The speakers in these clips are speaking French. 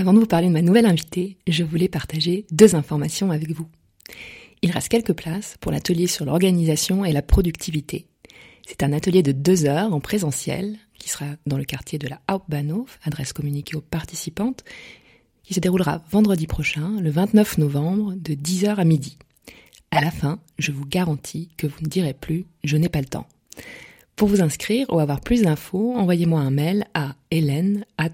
Avant de vous parler de ma nouvelle invitée, je voulais partager deux informations avec vous. Il reste quelques places pour l'atelier sur l'organisation et la productivité. C'est un atelier de deux heures en présentiel qui sera dans le quartier de la Hauptbahnhof, adresse communiquée aux participantes, qui se déroulera vendredi prochain, le 29 novembre, de 10h à midi. À la fin, je vous garantis que vous ne direz plus je n'ai pas le temps. Pour vous inscrire ou avoir plus d'infos, envoyez-moi un mail à hélène at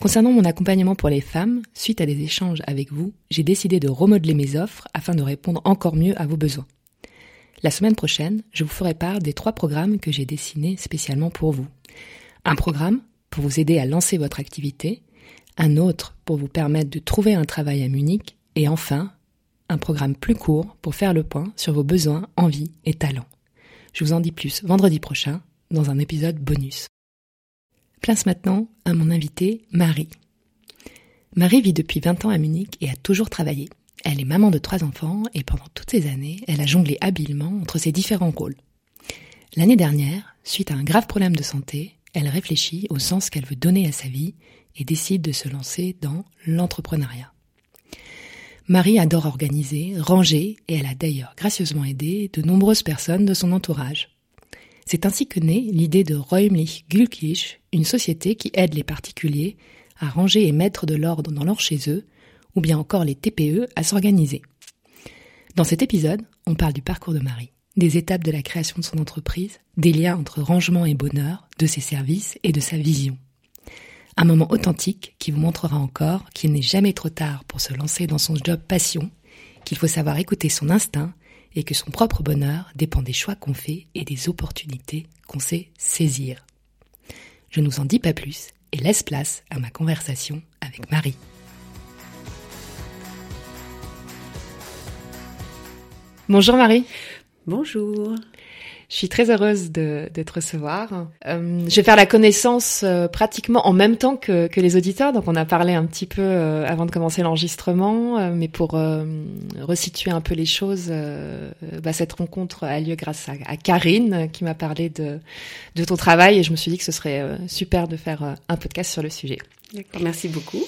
Concernant mon accompagnement pour les femmes, suite à des échanges avec vous, j'ai décidé de remodeler mes offres afin de répondre encore mieux à vos besoins. La semaine prochaine, je vous ferai part des trois programmes que j'ai dessinés spécialement pour vous. Un programme pour vous aider à lancer votre activité, un autre pour vous permettre de trouver un travail à Munich, et enfin un programme plus court pour faire le point sur vos besoins, envies et talents. Je vous en dis plus vendredi prochain dans un épisode bonus. Place maintenant à mon invitée Marie. Marie vit depuis 20 ans à Munich et a toujours travaillé. Elle est maman de trois enfants et pendant toutes ces années, elle a jonglé habilement entre ses différents rôles. L'année dernière, suite à un grave problème de santé, elle réfléchit au sens qu'elle veut donner à sa vie et décide de se lancer dans l'entrepreneuriat. Marie adore organiser, ranger, et elle a d'ailleurs gracieusement aidé de nombreuses personnes de son entourage. C'est ainsi que naît l'idée de Räumlich Glücklich, une société qui aide les particuliers à ranger et mettre de l'ordre dans leur chez eux, ou bien encore les TPE à s'organiser. Dans cet épisode, on parle du parcours de Marie, des étapes de la création de son entreprise, des liens entre rangement et bonheur, de ses services et de sa vision. Un moment authentique qui vous montrera encore qu'il n'est jamais trop tard pour se lancer dans son job passion, qu'il faut savoir écouter son instinct et que son propre bonheur dépend des choix qu'on fait et des opportunités qu'on sait saisir. Je ne vous en dis pas plus et laisse place à ma conversation avec Marie. Bonjour Marie. Bonjour. Je suis très heureuse de, de te recevoir. Euh, je vais faire la connaissance euh, pratiquement en même temps que, que, les auditeurs, donc on a parlé un petit peu euh, avant de commencer l'enregistrement, mais pour resituer un peu les choses, bah, cette rencontre a lieu grâce à, à Karine qui m'a parlé de, de ton travail et je me suis dit que ce serait super de faire un podcast sur le sujet. Merci beaucoup.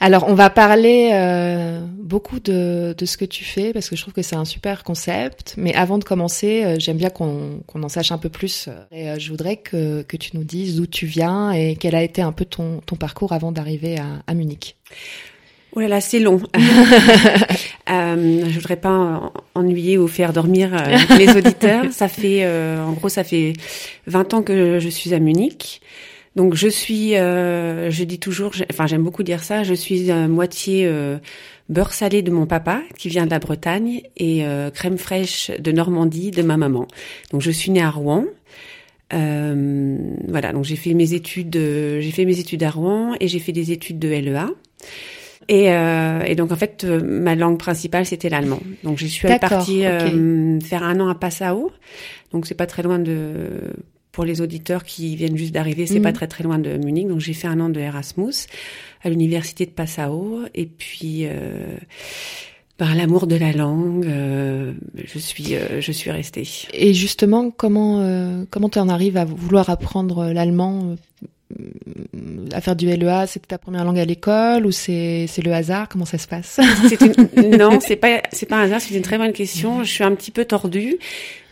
Alors, on va parler euh, beaucoup de, de, ce que tu fais parce que je trouve que c'est un super concept. Mais avant de commencer, euh, j'aime bien qu'on en sache un peu plus. Et euh, je voudrais que, que tu nous dises d'où tu viens et quel a été un peu ton, ton parcours avant d'arriver à, à, Munich. Oh là là, c'est long. euh, je voudrais pas ennuyer ou faire dormir les auditeurs. Ça fait, en gros, ça fait 20 ans que je suis à Munich. Donc je suis, euh, je dis toujours, enfin j'aime beaucoup dire ça, je suis à moitié euh, beurre salé de mon papa qui vient de la Bretagne et euh, crème fraîche de Normandie de ma maman. Donc je suis née à Rouen. voilà, donc j'ai fait mes études, j'ai fait mes études à Rouen et j'ai fait des études de LEA. Et, et, donc en fait, ma langue principale c'était l'allemand. Donc je suis partie faire un an à Passau. Donc c'est pas très loin de pour les auditeurs qui viennent juste d'arriver, c'est pas mhm. très très loin de Munich. Donc j'ai fait un an de Erasmus à l'université de Passau et puis euh, par l'amour de la langue, euh, je suis euh, je suis restée. Et justement, comment euh, comment tu en arrives à vouloir apprendre l'allemand à faire du LEA, c'était ta première langue à l'école ou c'est c'est le hasard? Comment ça se passe? Une... Non, c'est pas c'est pas un hasard. C'est une très bonne question. Je suis un petit peu tordue.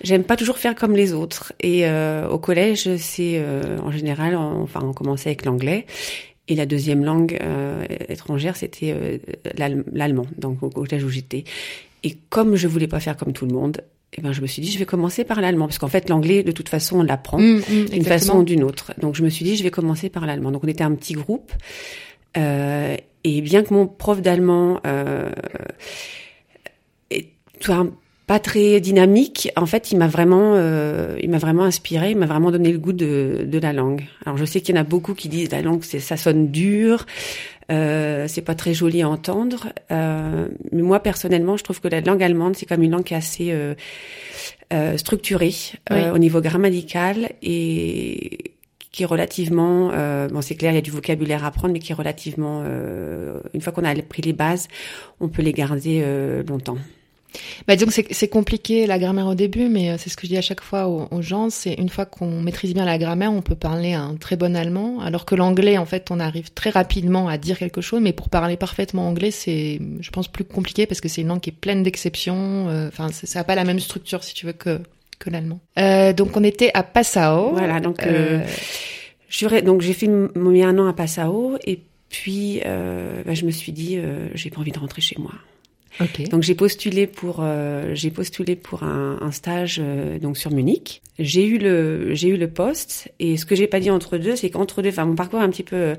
J'aime pas toujours faire comme les autres. Et euh, au collège, c'est euh, en général, on, enfin, on commençait avec l'anglais. Et la deuxième langue euh, étrangère, c'était euh, l'allemand, donc au collège où j'étais. Et comme je voulais pas faire comme tout le monde, eh ben, je me suis dit, je vais commencer par l'allemand, parce qu'en fait, l'anglais, de toute façon, on l'apprend mmh, mmh, d'une façon ou d'une autre. Donc, je me suis dit, je vais commencer par l'allemand. Donc, on était un petit groupe. Euh, et bien que mon prof d'allemand euh, soit pas très dynamique. En fait, il m'a vraiment, euh, il m'a vraiment inspiré, il m'a vraiment donné le goût de, de la langue. Alors, je sais qu'il y en a beaucoup qui disent la langue, c'est, ça sonne dur, euh, c'est pas très joli à entendre. Euh, mais moi, personnellement, je trouve que la langue allemande, c'est comme une langue qui est assez euh, euh structurée euh, au niveau grammatical et qui est relativement, euh, bon c'est clair, il y a du vocabulaire à apprendre, mais qui est relativement, une fois qu'on a pris les bases, on peut les garder longtemps. Bah, disons que c'est compliqué la grammaire au début, mais euh, c'est ce que je dis à chaque fois aux, gens, c'est une fois qu'on maîtrise bien la grammaire, on peut parler un très bon allemand, alors que l'anglais, en fait, on arrive très rapidement à dire quelque chose, mais pour parler parfaitement anglais, c'est, je pense, plus compliqué parce que c'est une langue qui est pleine d'exceptions, euh, enfin, ça n'a pas la même structure, si tu veux, que, que l'allemand. Euh, donc, on était à Passau. Voilà, donc, euh, donc j'ai fait mon un an à Passau, et puis, bah, je me suis dit, j'ai pas envie de rentrer chez moi. Donc j'ai postulé pour euh, j'ai postulé pour un, un stage euh, donc sur Munich. J'ai eu le j'ai eu le poste et ce que j'ai pas dit entre deux c'est qu'entre deux enfin mon parcours un petit peu euh,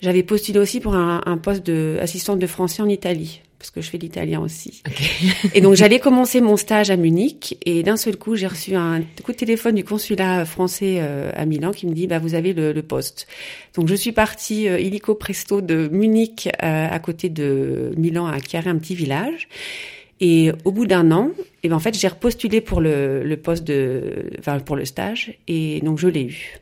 j'avais postulé aussi pour un, un poste de assistante de français en Italie parce que je fais l'italien aussi. et donc j'allais commencer mon stage à Munich et d'un seul coup j'ai reçu un coup de téléphone du consulat français euh, à Milan qui me dit bah vous avez le, le poste. Donc je suis partie euh, illico presto de Munich euh, à côté de Milan à Chiare, un petit village. Et au bout d'un an, et eh ben en fait j'ai repostulé pour le, le poste de enfin pour le stage et donc je l'ai eu.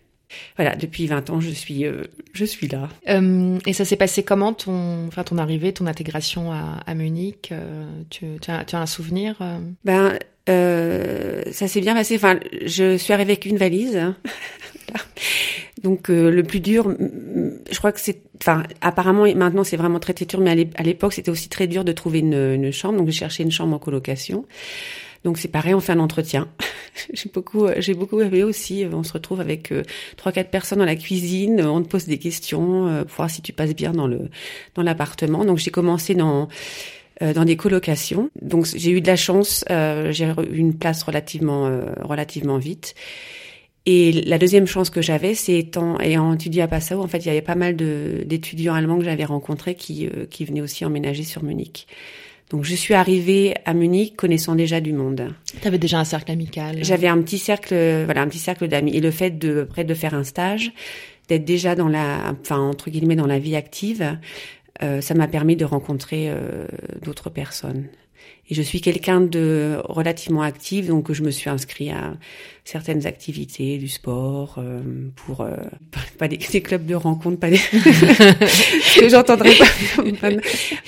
Voilà, depuis 20 ans, je suis, euh, je suis là. Euh, et ça s'est passé comment ton, enfin ton arrivée, ton intégration à, à Munich euh, tu, tu, as, tu, as, un souvenir Ben, ça s'est bien passé. Enfin, je suis arrivée avec une valise. Hein. Donc le plus dur, je crois que c'est, enfin apparemment maintenant c'est vraiment très très dur, mais à l'époque c'était aussi très dur de trouver une, une chambre. Donc j'ai cherché une chambre en colocation. Donc c'est pareil, on fait un entretien. j'ai beaucoup, euh, j'ai beaucoup aimé aussi. Euh, on se retrouve avec euh, trois, quatre personnes dans la cuisine. On te pose des questions pour voir si tu passes bien dans le dans l'appartement. Donc j'ai commencé dans dans des colocations. Donc j'ai eu de la chance. j'ai eu une place relativement relativement vite. Et la deuxième chance que j'avais, c'est étant ayant étudié à Passau, en fait, il y avait pas mal d'étudiants allemands que j'avais rencontrés qui qui venaient aussi emménager sur Munich. Donc je suis arrivée à Munich connaissant déjà du monde. Tu avais déjà un cercle amical. J'avais un petit cercle, voilà, un petit cercle d'amis. Et le fait de, près de faire un stage, d'être déjà dans la, enfin entre guillemets dans la vie active, euh, ça m'a permis de rencontrer euh, d'autres personnes. Et je suis quelqu'un de relativement actif, donc je me suis inscrit à certaines activités, du sport, euh, pour euh, pas des, des, clubs de rencontres, pas des que j'entendrai pas,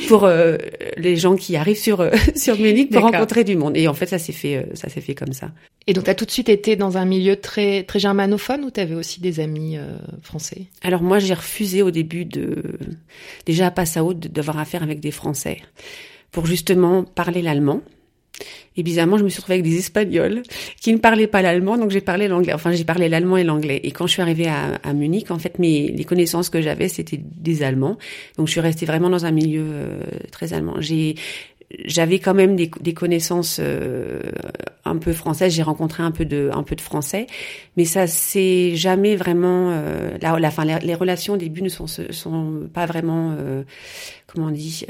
pour euh, les gens qui arrivent sur sur Munich pour rencontrer du monde. Et en fait, ça s'est fait ça s'est fait comme ça. Et donc, tu as tout de suite été dans un milieu très très germanophone ou tu avais aussi des amis français? Alors moi, j'ai refusé au début de déjà à Passau d'avoir affaire avec des Français pour justement parler l'allemand. Et bizarrement, je me suis retrouvée avec des Espagnols qui ne parlaient pas l'allemand, donc j'ai parlé l'anglais. Enfin, j'ai parlé l'allemand et l'anglais. Et quand je suis arrivée à, Munich, en fait, mes les connaissances que j'avais, c'était des Allemands. Donc, je suis restée vraiment dans un milieu euh, très allemand. J'ai j'avais quand même des, des connaissances euh, un peu françaises. J'ai rencontré un peu de un peu de français, mais ça c'est jamais vraiment euh, la, la fin. Les, relations au début ne sont sont pas vraiment euh, comment on dit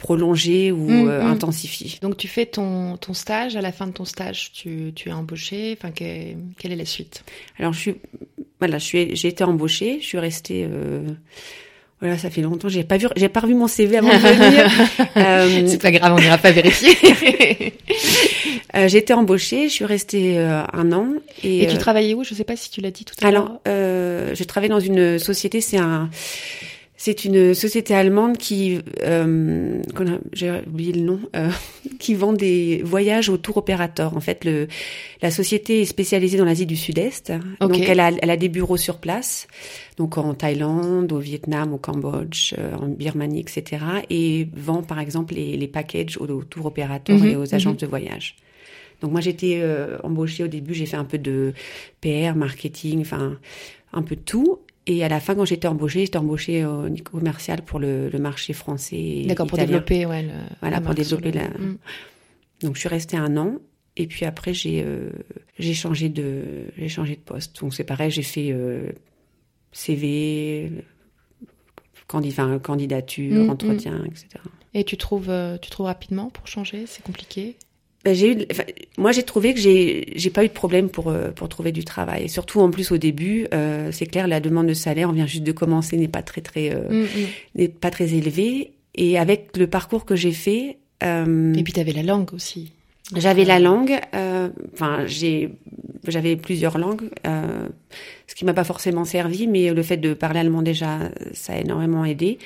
prolongé ou mm, euh, mm. intensifié. Donc tu fais ton, ton stage, à la fin de ton stage, tu, tu es embauché, enfin quelle est la suite? Alors je suis voilà, je suis j'ai été embauchée, je suis restée euh, voilà, ça fait longtemps, j'ai pas vu j'ai pas revu mon CV avant de venir. euh, C'est pas grave, on n'ira pas vérifier. euh, j'ai été embauchée, je suis restée euh, un an et, et tu travaillais où? Je sais pas si tu l'as dit tout à l'heure. Alors, je travaillais dans une société, c'est un c'est une société allemande qui, euh, j'ai oublié le nom, euh, qui vend des voyages au tour opérateur. En fait, le, la société est spécialisée dans l'Asie du Sud-Est, donc elle a, elle a des bureaux sur place, donc en Thaïlande, au Vietnam, au Cambodge, euh, en Birmanie, etc. Et vend par exemple les, les packages aux, tour opérateurs mhm, et aux agences mhm. de voyage. Donc moi j'étais euh, embauchée au début, j'ai fait un peu de PR, marketing, enfin un peu de tout. Et à la fin, quand j'étais embauchée, j'étais embauchée au commercial pour le, le marché français. D'accord, pour développer, ouais. Le, voilà, pour développer la. Mm. Donc je suis restée un an. Et puis après, j'ai euh, j'ai changé de j'ai changé de poste. Donc c'est pareil, j'ai fait euh, CV, enfin, candidature, mm, mm. entretien, etc. Et tu trouves euh, tu trouves rapidement pour changer? C'est compliqué? Ben, j'ai eu, enfin, moi j'ai trouvé que j'ai j'ai pas eu de problème pour euh, pour trouver du travail. Et surtout en plus au début, euh, c'est clair, la demande de salaire, on vient juste de commencer, n'est pas très très euh, Mm, mm. n'est pas très élevée. Et avec le parcours que j'ai fait, euh, Et puis tu avais la langue aussi. j'avais la langue. euh, Enfin, j'ai j'avais plusieurs langues, euh, ce qui m'a pas forcément servi, mais le fait de parler allemand déjà, ça a énormément aidé.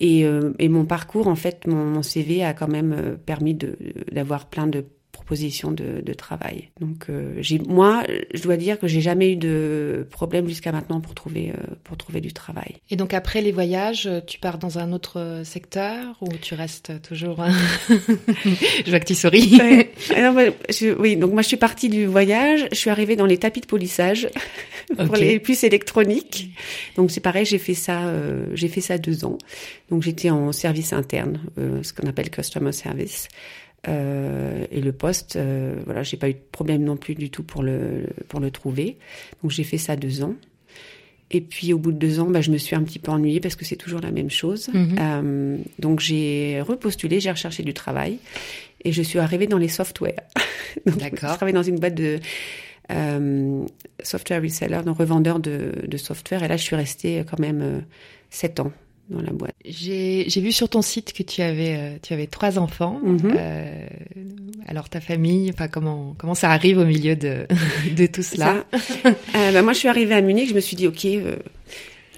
Et, euh, et mon parcours, en fait, mon, mon CV a quand même euh, permis de d'avoir plein de propositions de, de travail. Donc, euh, j'ai moi, je dois dire que j'ai jamais eu de problème jusqu'à maintenant pour trouver euh, pour trouver du travail. Et donc après les voyages, tu pars dans un autre euh, secteur ou tu restes toujours Je vois que tu souris. Ouais. Alors, moi, je- oui, donc moi je suis partie du voyage, je suis arrivée dans les tapis de polissage pour les puces électroniques. Donc c'est pareil, j'ai fait ça, euh, j'ai fait ça deux ans. Donc j'étais en service interne, euh, ce qu'on appelle customer service. Euh, et le poste, euh, voilà, j'ai pas eu de problème non plus du tout pour le pour le trouver. Donc j'ai fait ça deux ans. Et puis au bout de deux ans, bah, je me suis un petit peu ennuyée parce que c'est toujours la même chose. Mhm. Euh, donc j'ai repostulé, j'ai recherché du travail et je suis arrivée dans les softwares. Donc, D'accord. Je travaillais dans une boîte de euh, software reseller, donc revendeur de, de software. Et là, je suis restée quand même sept ans dans la boîte. J'ai j'ai vu sur ton site que tu avais euh, tu avais trois enfants. Mhm. Euh, alors ta famille, enfin comment comment ça arrive au milieu de de tout cela Ça, euh, bah, moi, je suis arrivée à Munich, je me suis dit, OK, euh,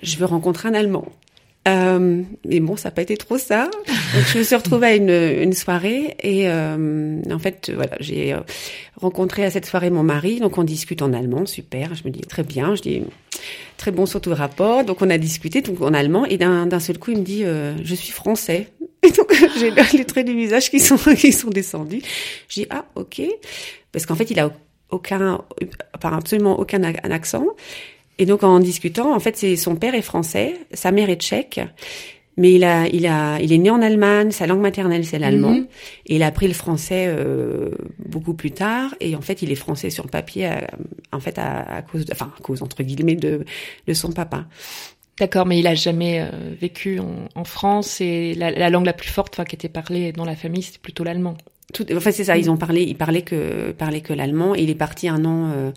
je veux rencontrer un Allemand. Euh, mais bon, ça n'a pas été trop ça. Donc, je me suis retrouvée à une, une soirée et euh, en fait, voilà, j'ai euh, rencontré à cette soirée mon mari. Donc, on discute en allemand, super. Je me dis très bien. Je dis très bon surtout le rapport. Donc, on a discuté donc en allemand et d'un seul coup, il me dit, euh, je suis français. Et donc, j'ai les traits du visage qui sont qui sont descendus. Je dis ah ok, parce qu'en fait, il a aucun, enfin absolument aucun ac- un accent. Et donc en discutant, en fait, c'est son père est français, sa mère est tchèque, mais il a, il a, il est né en Allemagne, sa langue maternelle c'est l'allemand, Mhm. et il a appris le français euh, beaucoup plus tard. Et en fait, il est français sur le papier, euh, en fait, à, à cause, de, enfin à cause entre guillemets de de son papa. D'accord, mais il a jamais euh, vécu en, en France et la, la langue la plus forte, enfin qui était parlée dans la famille, c'était plutôt l'allemand. Tout, enfin c'est ça, ils ont parlé, ils parlaient que parlaient que l'allemand. Et il est parti un an, euh,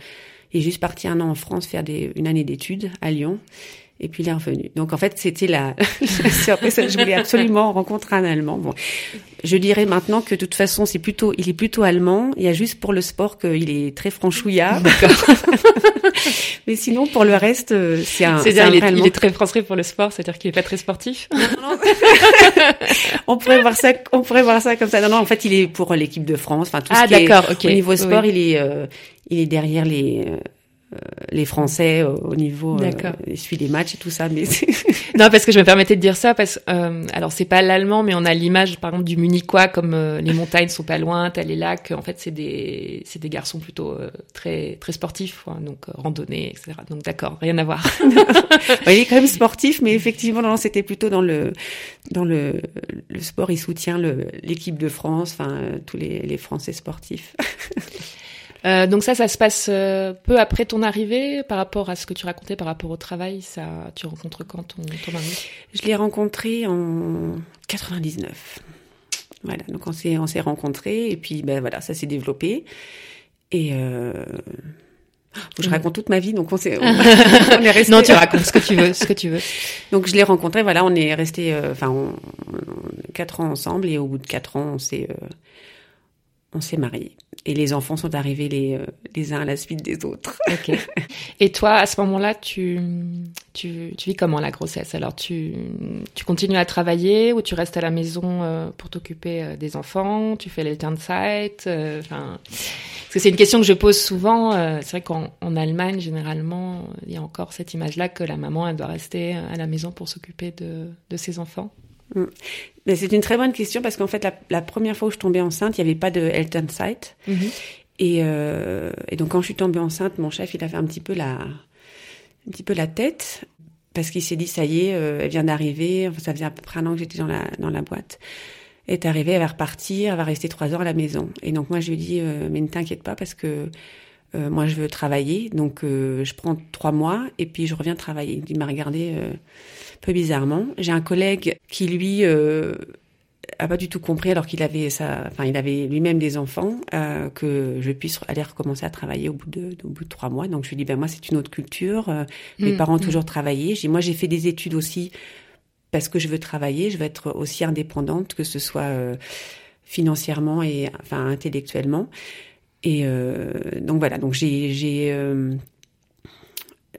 il est juste parti un an en France faire des, une année d'études à Lyon. Et puis il est revenu. Donc en fait c'était la. Je voulais absolument rencontrer un Allemand. Bon, je dirais maintenant que de toute façon c'est plutôt, il est plutôt allemand. Il y a juste pour le sport qu'il est très franchouillard. Mais sinon pour le reste euh, c'est un, c'est C'est-à-dire il, est- il très français pour le sport, c'est-à-dire qu'il est pas très sportif? on pourrait voir ça, on pourrait voir ça comme ça. Non non en fait il est pour l'équipe de France. Enfin tout Ah ce qui est. Au niveau sport, oui. il est euh, il est derrière les euh, les Français euh, au niveau euh, suit les matchs et tout ça mais Non, parce que je me permettais de dire ça parce euh, alors c'est pas l'allemand, mais on a l'image par exemple du Munichois comme euh, les montagnes sont pas loin, t'as les lacs. En fait, c'est des c'est des garçons plutôt euh, très très sportifs, quoi, donc euh, randonnée, etc. Donc d'accord, rien à voir. Ouais, il est quand même sportif mais effectivement non, c'était plutôt dans le dans le le sport, il soutient le l'équipe de France, enfin euh, tous les les Français sportifs. Euh, donc ça, ça se passe euh, peu après ton arrivée par rapport à ce que tu racontais par rapport au travail. Ça, tu rencontres quand ton ton mari? Je l'ai rencontré en 99. Voilà, donc on s'est on s'est rencontrés et puis ben voilà, ça s'est développé et euh... je Mhm. raconte toute ma vie donc on s'est on, on est resté Non, tu racontes ce que tu veux, ce que tu veux. Donc je l'ai rencontré, voilà, on est resté, euh, enfin, on- quatre ans ensemble et au bout de quatre ans, on s'est, euh, on s'est mariés. Et les enfants sont arrivés les, euh, les uns à la suite des autres. Et toi, à ce moment-là, tu, tu, tu vis comment la grossesse? Alors, tu, tu continues à travailler ou tu restes à la maison euh, pour t'occuper euh, des enfants? Tu fais l'alternzeit Enfin, parce que c'est une question que je pose souvent. c'est vrai qu'en en Allemagne, généralement, il y a encore cette image-là que la maman, elle doit rester à la maison pour s'occuper de, de ses enfants. Mais c'est une très bonne question parce qu'en fait, la, la première fois où je tombais enceinte, il n'y avait pas de Elternzeit. Et, euh, et donc quand je suis tombée enceinte, mon chef, il a fait un petit peu la, un petit peu la tête parce qu'il s'est dit ça y est, euh, elle vient d'arriver. Enfin, ça faisait à peu près un an que j'étais dans la dans la boîte. Elle est arrivée, elle va repartir, elle va rester trois heures à la maison. Et donc moi je lui ai dit euh, mais ne t'inquiète pas parce que euh, moi je veux travailler, donc euh, je prends trois mois et puis je reviens travailler. Il m'a regardé euh, un peu bizarrement. J'ai un collègue qui lui euh, a pas du tout compris alors qu'il avait ça, enfin il avait lui-même des enfants euh, que je puisse aller recommencer à travailler au bout de, au bout de trois mois. Donc je lui dis ben moi c'est une autre culture. Euh, mes Mm, parents ont mm. toujours travaillé. J'ai moi j'ai fait des études aussi parce que je veux travailler. Je veux être aussi indépendante que ce soit euh, financièrement et enfin intellectuellement. Et euh, donc voilà donc j'ai j'ai euh,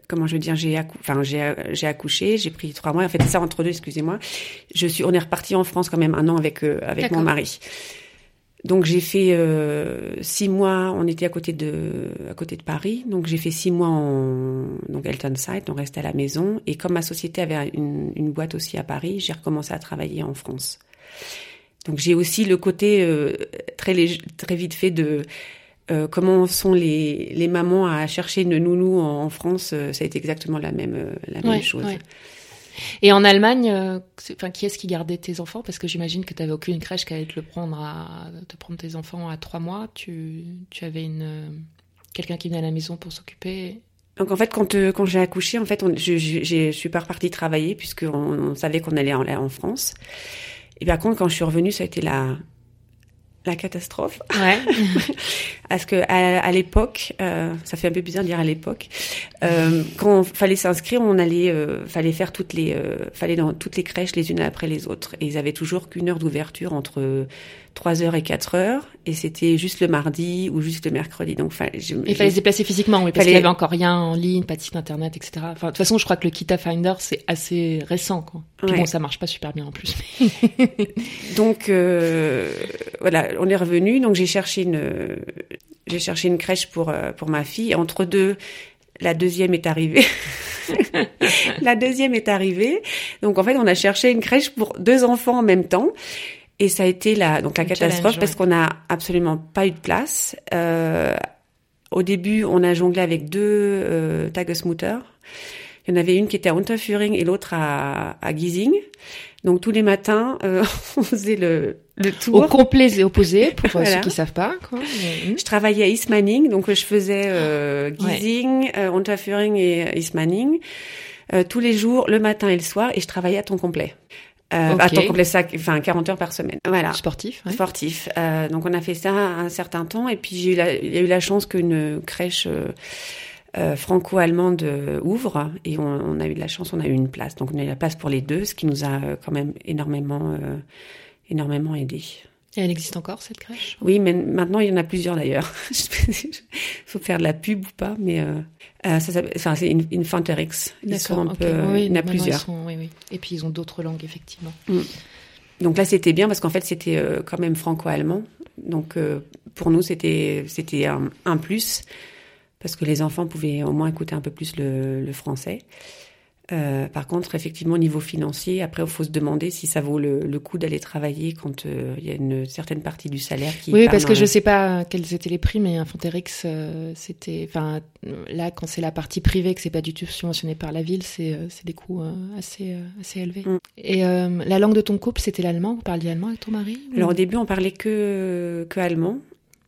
comment je veux dire, j'ai accou enfin j'ai j'ai accouché, j'ai pris trois mois. En fait, c'est ça entre deux, excusez-moi. Je suis, on est reparti en France quand même un an avec euh, avec mon mari. Donc j'ai fait euh, six mois. On était à côté de à côté de Paris, donc j'ai fait six mois en donc Elton Side, on restait à la maison. Et comme ma société avait une, une boîte aussi à Paris, j'ai recommencé à travailler en France. Donc j'ai aussi le côté euh, très très vite fait de euh, comment sont les, les mamans à chercher une nounou en, en France, euh, ça a été exactement la même, euh, la même chose. ouais. Et en Allemagne, enfin, qui est-ce qui gardait tes enfants? Parce que j'imagine que tu n'avais aucune crèche qui allait te le prendre à te prendre tes enfants à trois mois. Tu, tu avais une quelqu'un qui venait à la maison pour s'occuper? Donc en fait, quand, quand j'ai accouché, en fait, on, je, je suis pas repartie travailler puisqu'on on savait qu'on allait en, en France. Et par contre, quand je suis revenue, ça a été la, la catastrophe. Ouais. Parce que à, à l'époque, euh, ça fait un peu bizarre de dire à l'époque, euh, quand fallait s'inscrire, on allait, euh, fallait faire toutes les, euh, fallait dans toutes les crèches les unes après les autres. Et ils avaient toujours qu'une heure d'ouverture entre 3 heures et 4 heures, et c'était juste le mardi ou juste le mercredi. Donc, je- Il fallait se déplacer physiquement, oui, parce Fallait- qu'il y avait encore rien en ligne, pas de site internet, etc. Enfin, de toute façon, je crois que le Kita Finder c'est assez récent, quoi. Puis Ouais. bon, ça marche pas super bien en plus. Donc euh, voilà, on est revenu. Donc j'ai cherché une, j'ai cherché une crèche pour euh, pour ma fille. Entre deux, la deuxième est arrivée. la deuxième est arrivée. Donc en fait, on a cherché une crèche pour deux enfants en même temps. Et ça a été la donc la catastrophe parce ouais. qu'on n'a absolument pas eu de place. Euh, au début, on a jonglé avec deux euh, Tagesmutter. Il y en avait une qui était à Unterföhring et l'autre à, à Giesing. Donc tous les matins, euh, on faisait le, le tour. Au complet et opposé, pour euh, Voilà. ceux qui savent pas, quoi. Je travaillais à Ismaning, donc je faisais euh, Ouais. Giesing, euh, Unterföhring et Ismaning euh, tous les jours, le matin et le soir, et je travaillais à temps complet. Euh, À temps complet, ça, enfin 40 heures par semaine. Voilà. Sportif, ouais. Sportif. Euh, donc on a fait ça un certain temps, et puis j'ai eu la, il y a eu la chance qu'une crèche euh, euh, franco-allemande euh, ouvre, et on, on a eu de la chance, on a eu une place. Donc on a eu la place pour les deux, ce qui nous a euh, quand même énormément, euh, énormément aidé. Et elle existe encore, cette crèche? Oui, mais maintenant il y en a plusieurs d'ailleurs. Il faut faire de la pub ou pas, mais euh, euh, ça, enfin, c'est une, une Fanterix. Ils sont un peu, Oui, il y en a plusieurs. ils sont- oui, oui. Et puis ils ont d'autres langues, effectivement. Donc là, c'était bien parce qu'en fait, c'était euh, quand même franco-allemand. Donc euh, pour nous, c'était c'était un, un plus parce que les enfants pouvaient au moins écouter un peu plus le, le français. Euh, par contre, effectivement, au niveau financier, après, il faut se demander si ça vaut le, le coup d'aller travailler quand euh, il y a une certaine partie du salaire qui. Oui, parce que je sais pas quels étaient les prix, mais un Fonterix, euh, c'était, enfin, là, quand c'est la partie privée, que c'est pas du tout subventionné par la ville, c'est, euh, c'est des coûts euh, assez, euh, assez élevés. Mm. Et euh, la langue de ton couple, c'était l'allemand? Vous parliez allemand avec ton mari? Ou- Alors au début, on parlait que que allemand.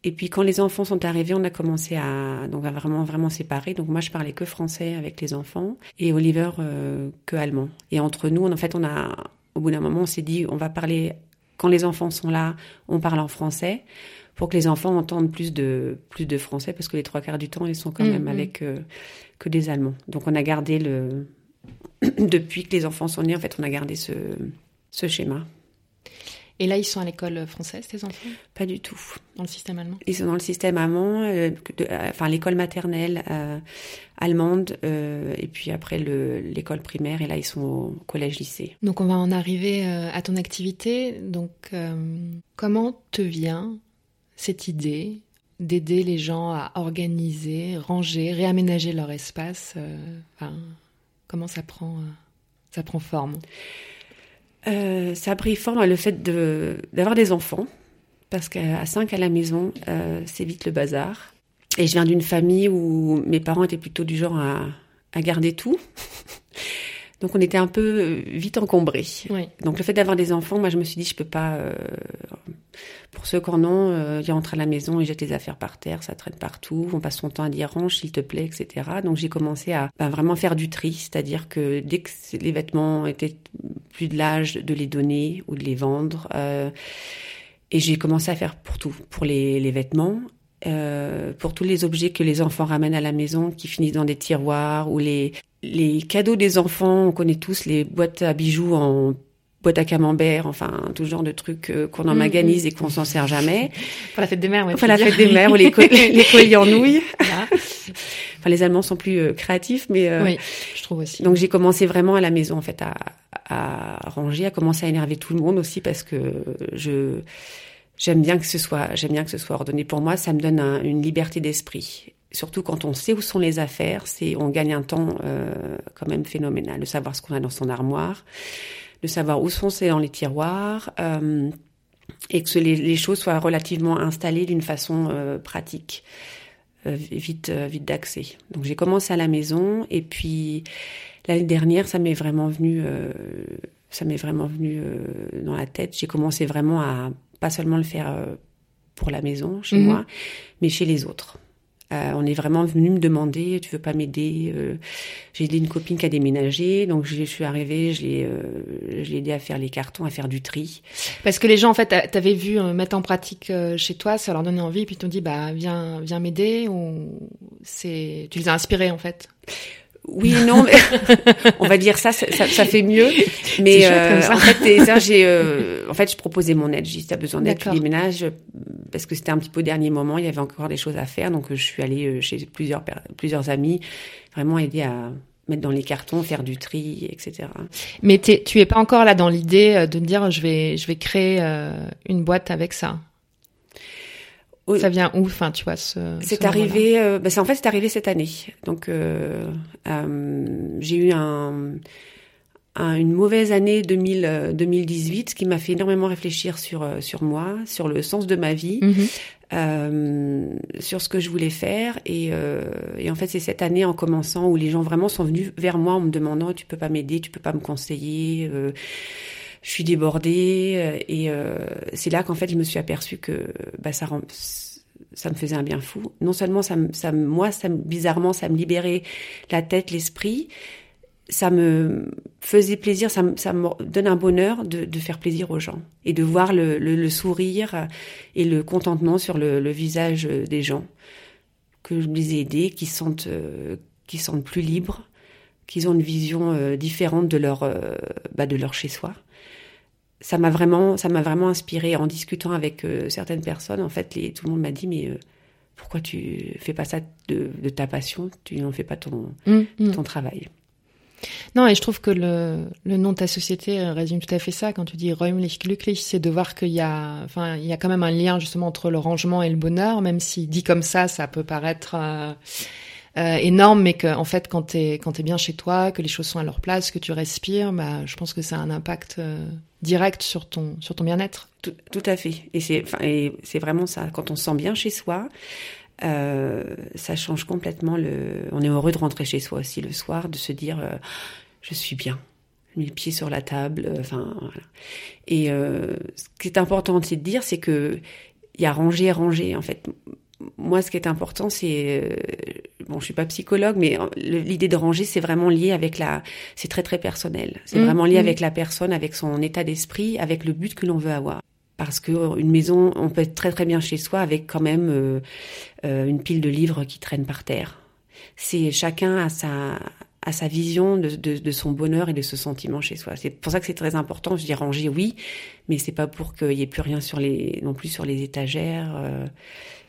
Et puis quand les enfants sont arrivés, on a commencé à donc à vraiment vraiment séparer. Donc moi, je parlais que français avec les enfants et Oliver euh, que allemand. Et entre nous, en fait, on a au bout d'un moment, on s'est dit, on va parler quand les enfants sont là, on parle en français pour que les enfants entendent plus de plus de français parce que les trois quarts du temps, ils sont quand Mm, même mm. avec euh, que des Allemands. Donc on a gardé le depuis que les enfants sont nés, en fait, on a gardé ce ce schéma. Et là, ils sont à l'école française, tes enfants, Pas du tout. dans le système allemand? Ils sont dans le système allemand, euh, de- euh, enfin l'école maternelle euh, allemande, euh, et puis après le- l'école primaire, et là ils sont au collège-lycée. Donc, on va en arriver à ton activité. Donc, comment te vient cette idée d'aider les gens à organiser, ranger, réaménager leur espace enfin, Comment ça prend, ça prend forme? Euh, ça a pris forme le fait de d'avoir des enfants, parce qu'à cinq à la maison, euh, c'est vite le bazar. Et je viens d'une famille où mes parents étaient plutôt du genre à, à garder tout. Donc on était un peu vite encombrés. Donc le fait d'avoir des enfants, moi je me suis dit je peux pas. Pour ceux qui en ont, euh, ils rentrent à la maison, ils jettent les affaires par terre, ça traîne partout, on passe son temps à dire range s'il te plaît, etc. Donc j'ai commencé à bah, vraiment faire du tri, c'est-à-dire que dès que les vêtements étaient plus de l'âge de les donner ou de les vendre. Et j'ai commencé à faire pour tout, pour les, vêtements, euh, pour tous les objets que les enfants ramènent à la maison, qui finissent dans des tiroirs, ou les cadeaux des enfants, on connaît tous les boîtes à bijoux en boîte à camembert, enfin tout genre de trucs euh, qu'on en mmh, et qu'on s'en sert jamais. Pour la fête des mères, oui. Pour la fête des mères ou les, les colliers en nouilles. enfin les Allemands sont plus euh, créatifs, mais euh, oui, je trouve aussi. Donc j'ai commencé vraiment à la maison en fait à, à ranger, à commencer à énerver tout le monde aussi parce que je j'aime bien que ce soit j'aime bien que ce soit ordonné pour moi. Ça me donne une liberté d'esprit. Surtout quand on sait où sont les affaires, c'est on gagne un temps euh, quand même phénoménal de savoir ce qu'on a dans son armoire, de savoir où sont dans les tiroirs. Euh, et que les, les, choses soient relativement installées d'une façon euh, pratique, euh, vite, euh, vite d'accès. Donc j'ai commencé à la maison et puis L'année dernière, ça m'est vraiment venu, euh, ça m'est vraiment venu euh, dans la tête. J'ai commencé vraiment à pas seulement le faire euh, pour la maison, chez mhm. moi, mais chez les autres. On est vraiment venu me demander, tu veux pas m'aider J'ai aidé une copine qui a déménagé, donc je, suis arrivée, je l'ai, je l'ai aidé à faire les cartons, à faire du tri. Parce que les gens, en fait, t'avais vu mettre en pratique chez toi, ça leur donnait envie, puis t'ont dit, bah viens, viens m'aider, ou c'est, tu les as inspirés en fait? Oui, non, mais on va dire ça, ça, ça fait mieux. Mais euh, en fait, ça, j'ai, euh, en fait, je proposais mon aide. J'ai dit, t'as besoin d'aide, tu déménages, parce que c'était un petit peu au dernier moment, il y avait encore des choses à faire, donc je suis allée euh, chez plusieurs plusieurs amis, vraiment aider à mettre dans les cartons, faire du tri, etc. Mais tu es pas encore là dans l'idée de dire, je vais, je vais créer une boîte avec ça? Ça vient où, enfin, tu vois, ce. C'est arrivé, euh, bah, en fait, c'est arrivé cette année. Donc, euh, euh, j'ai eu un, une mauvaise année 2000, 2018, ce qui m'a fait énormément réfléchir sur sur moi, sur le sens de ma vie, mhm. sur ce que je voulais faire. Et, et en fait, c'est cette année, en commençant, où les gens vraiment sont venus vers moi en me demandant, tu peux pas m'aider, tu peux pas me conseiller je suis débordée euh, et euh, c'est là qu'en fait je me suis aperçue que bah, ça ça me faisait un bien fou. Non seulement ça, ça moi, ça bizarrement, ça me libérait la tête, l'esprit, ça me faisait plaisir, ça, ça me donne un bonheur de, de, faire plaisir aux gens et de voir le, le, sourire et le contentement sur le, le, visage des gens que je les ai aidés, qui sentent, euh, qui sentent plus libres, qui ont une vision différente de leur, bah, de leur chez soi ça m'a vraiment, ça m'a vraiment inspiré en discutant avec euh, certaines personnes. En fait, les, tout le monde m'a dit mais euh, pourquoi tu fais pas ça de, de ta passion? Tu n'en fais pas ton mmh, mmh. ton travail. Non, et je trouve que le, le nom de ta société euh, résume tout à fait ça. Quand tu dis räumlich glücklich, c'est de voir qu'il y a, enfin, il y a quand même un lien justement entre le rangement et le bonheur, même si dit comme ça, ça peut paraître euh, énorme, mais que en fait, quand t'es quand es bien chez toi, que les choses sont à leur place, que tu respires, bah, je pense que ça a un impact euh, direct sur ton sur ton bien-être. Tout, tout, à fait. Et c'est c'est vraiment ça. Quand on se sent bien chez soi, euh, ça change complètement le. On est heureux de rentrer chez soi aussi le soir, de se dire euh, je suis bien. Mis le pied sur la table. Euh, enfin. Et ce qui est important aussi de dire, c'est que il y a ranger ranger en fait moi, ce qui est important, c'est euh, bon, je suis pas psychologue, mais l'idée de ranger, c'est vraiment lié avec la, c'est très très personnel. C'est mmh, vraiment lié mmh. avec la personne, avec son état d'esprit, avec le but que l'on veut avoir. Parce que euh, une maison, on peut être très très bien chez soi avec quand même euh, une pile de livres qui traînent par terre. C'est chacun a sa à sa vision de, de, de, son bonheur et de ce sentiment chez soi. C'est pour ça que c'est très important. Je dis ranger, oui, mais c'est pas pour qu'il y ait plus rien sur les, non plus sur les étagères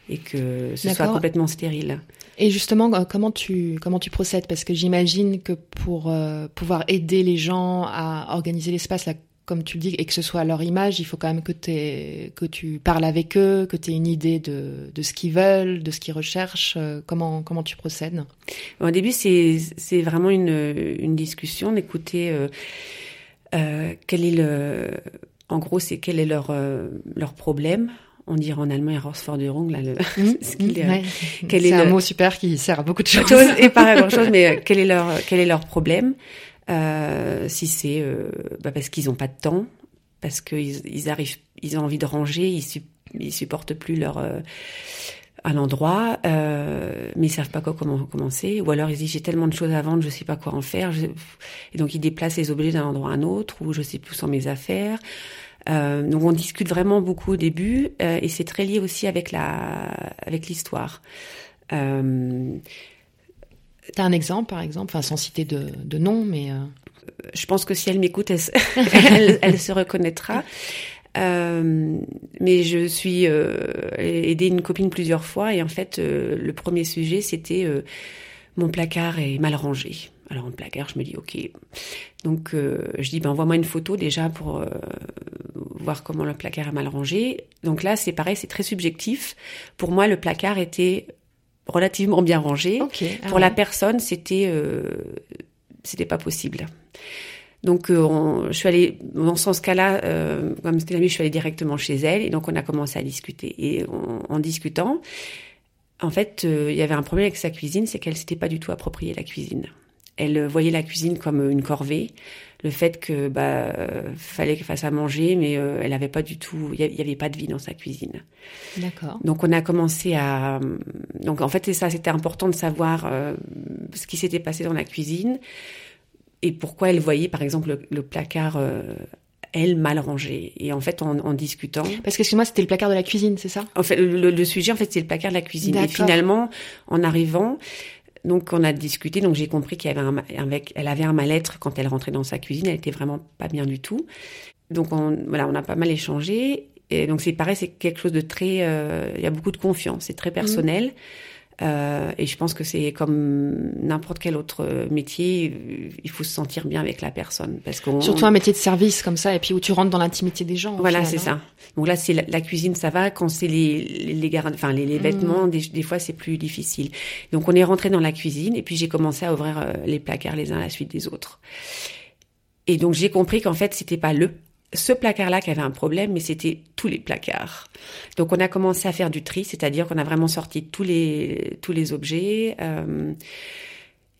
et que ce soit complètement stérile. Et justement, euh, comment tu comment tu procèdes? Parce que j'imagine que pour euh, pouvoir aider les gens à organiser l'espace, comme tu le dis, et que ce soit à leur image, il faut quand même que, que tu parles avec eux, que tu aies une idée de, de ce qu'ils veulent, de ce qu'ils recherchent. Euh, comment comment tu procèdes? Au début, c'est vraiment une une discussion d'écouter quel est le en gros, c'est quel est leur leur problème on dirait en allemand Herausforderung, là, le, mmh, c'est un mot super qui sert à beaucoup de choses. et pas à grand chose, mais euh, quel est leur, quel est leur problème? Euh, si c'est euh, bah parce qu'ils n'ont pas de temps, parce qu'ils ils arrivent, ils ont envie de ranger, ils, su, ils supportent plus leur euh, un endroit, euh, mais ils savent pas quoi comment commencer. Ou alors ils disent j'ai tellement de choses à vendre, je sais pas quoi en faire. Je... Et donc ils déplacent les objets d'un endroit à un autre, ou je sais plus où sont mes affaires. Euh, donc on discute vraiment beaucoup au début, euh, et c'est très lié aussi avec la avec l'histoire. Euh, T'as un exemple, par exemple, enfin sans citer de, de nom, mais euh... je pense que si elle m'écoute, elle, se- elle, elle se reconnaîtra. Euh, mais je suis euh, aidé une copine plusieurs fois et en fait euh, le premier sujet c'était euh, mon placard est mal rangé. Alors un placard, je me dis ok. Donc euh, je dis ben envoie-moi une photo déjà pour euh, voir comment le placard est mal rangé. Donc là c'est pareil, c'est très subjectif. Pour moi le placard était relativement bien rangé. Ah Pour la personne, c'était euh, c'était pas possible. Donc, euh, on- je suis allée dans ce cas-là, comme c'était l'amie, je suis allée directement chez elle et donc on a commencé à discuter. Et en, en discutant, en fait, il y avait un problème avec sa cuisine, c'est qu'elle s'était pas du tout appropriée la cuisine. Elle euh, voyait la cuisine comme une corvée. Le fait que bah euh, fallait qu'elle fasse à manger, mais euh, elle avait pas du tout, il y avait pas de vie dans sa cuisine. D'accord. Donc on a commencé à donc en fait c'est ça c'était important de savoir euh, ce qui s'était passé dans la cuisine et pourquoi elle voyait par exemple le, le placard euh, elle mal rangé et en fait en, en discutant Parce que excuse-moi, c'était le placard de la cuisine, c'est ça? En fait le, le sujet en fait c'est le placard de la cuisine et finalement en arrivant donc on a discuté donc j'ai compris qu'il y avait un avec elle avait un mal-être quand elle rentrait dans sa cuisine elle était vraiment pas bien du tout. Donc on, voilà on a pas mal échangé. Et donc c'est pareil c'est quelque chose de très euh, il y a beaucoup de confiance c'est très personnel Euh, et je pense que c'est comme n'importe quel autre métier euh, il faut se sentir bien avec la personne parce qu'on Surtout un métier de service comme ça, et puis où tu rentres dans l'intimité des gens. voilà, c'est hein. ça. Donc là, c'est la, la cuisine, ça va. Quand c'est les les, les, gar- enfin, les, les Mm. vêtements, des, des fois, c'est plus difficile. Donc on est rentré dans la cuisine et puis j'ai commencé à ouvrir euh, les placards les uns à la suite des autres. Et donc j'ai compris qu'en fait, c'était pas le ce placard-là qui avait un problème, mais c'était tous les placards. Donc on a commencé à faire du tri, c'est-à-dire qu'on a vraiment sorti tous les tous les objets. euh,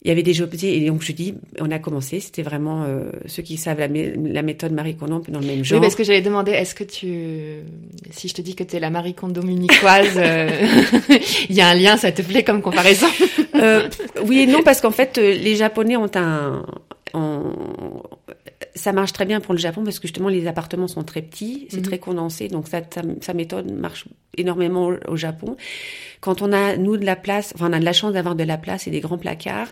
il y avait des objets et donc je dis, on a commencé, c'était vraiment euh, ceux qui savent la, mé- la méthode Marie Kondo, dans le même genre. Oui, parce que j'allais demander, est-ce que tu, si je te dis que tu es la Marie Kondo munichoise, euh, il y a un lien, ça te plaît comme comparaison Euh, oui et non parce qu'en fait euh, les Japonais ont un, ont- ça marche très bien pour le Japon parce que justement les appartements sont très petits, c'est Mhm. très condensé, donc ça, ça- sa méthode marche énormément au, au Japon. Quand on a nous de la place, enfin on a de la chance d'avoir de la place et des grands placards.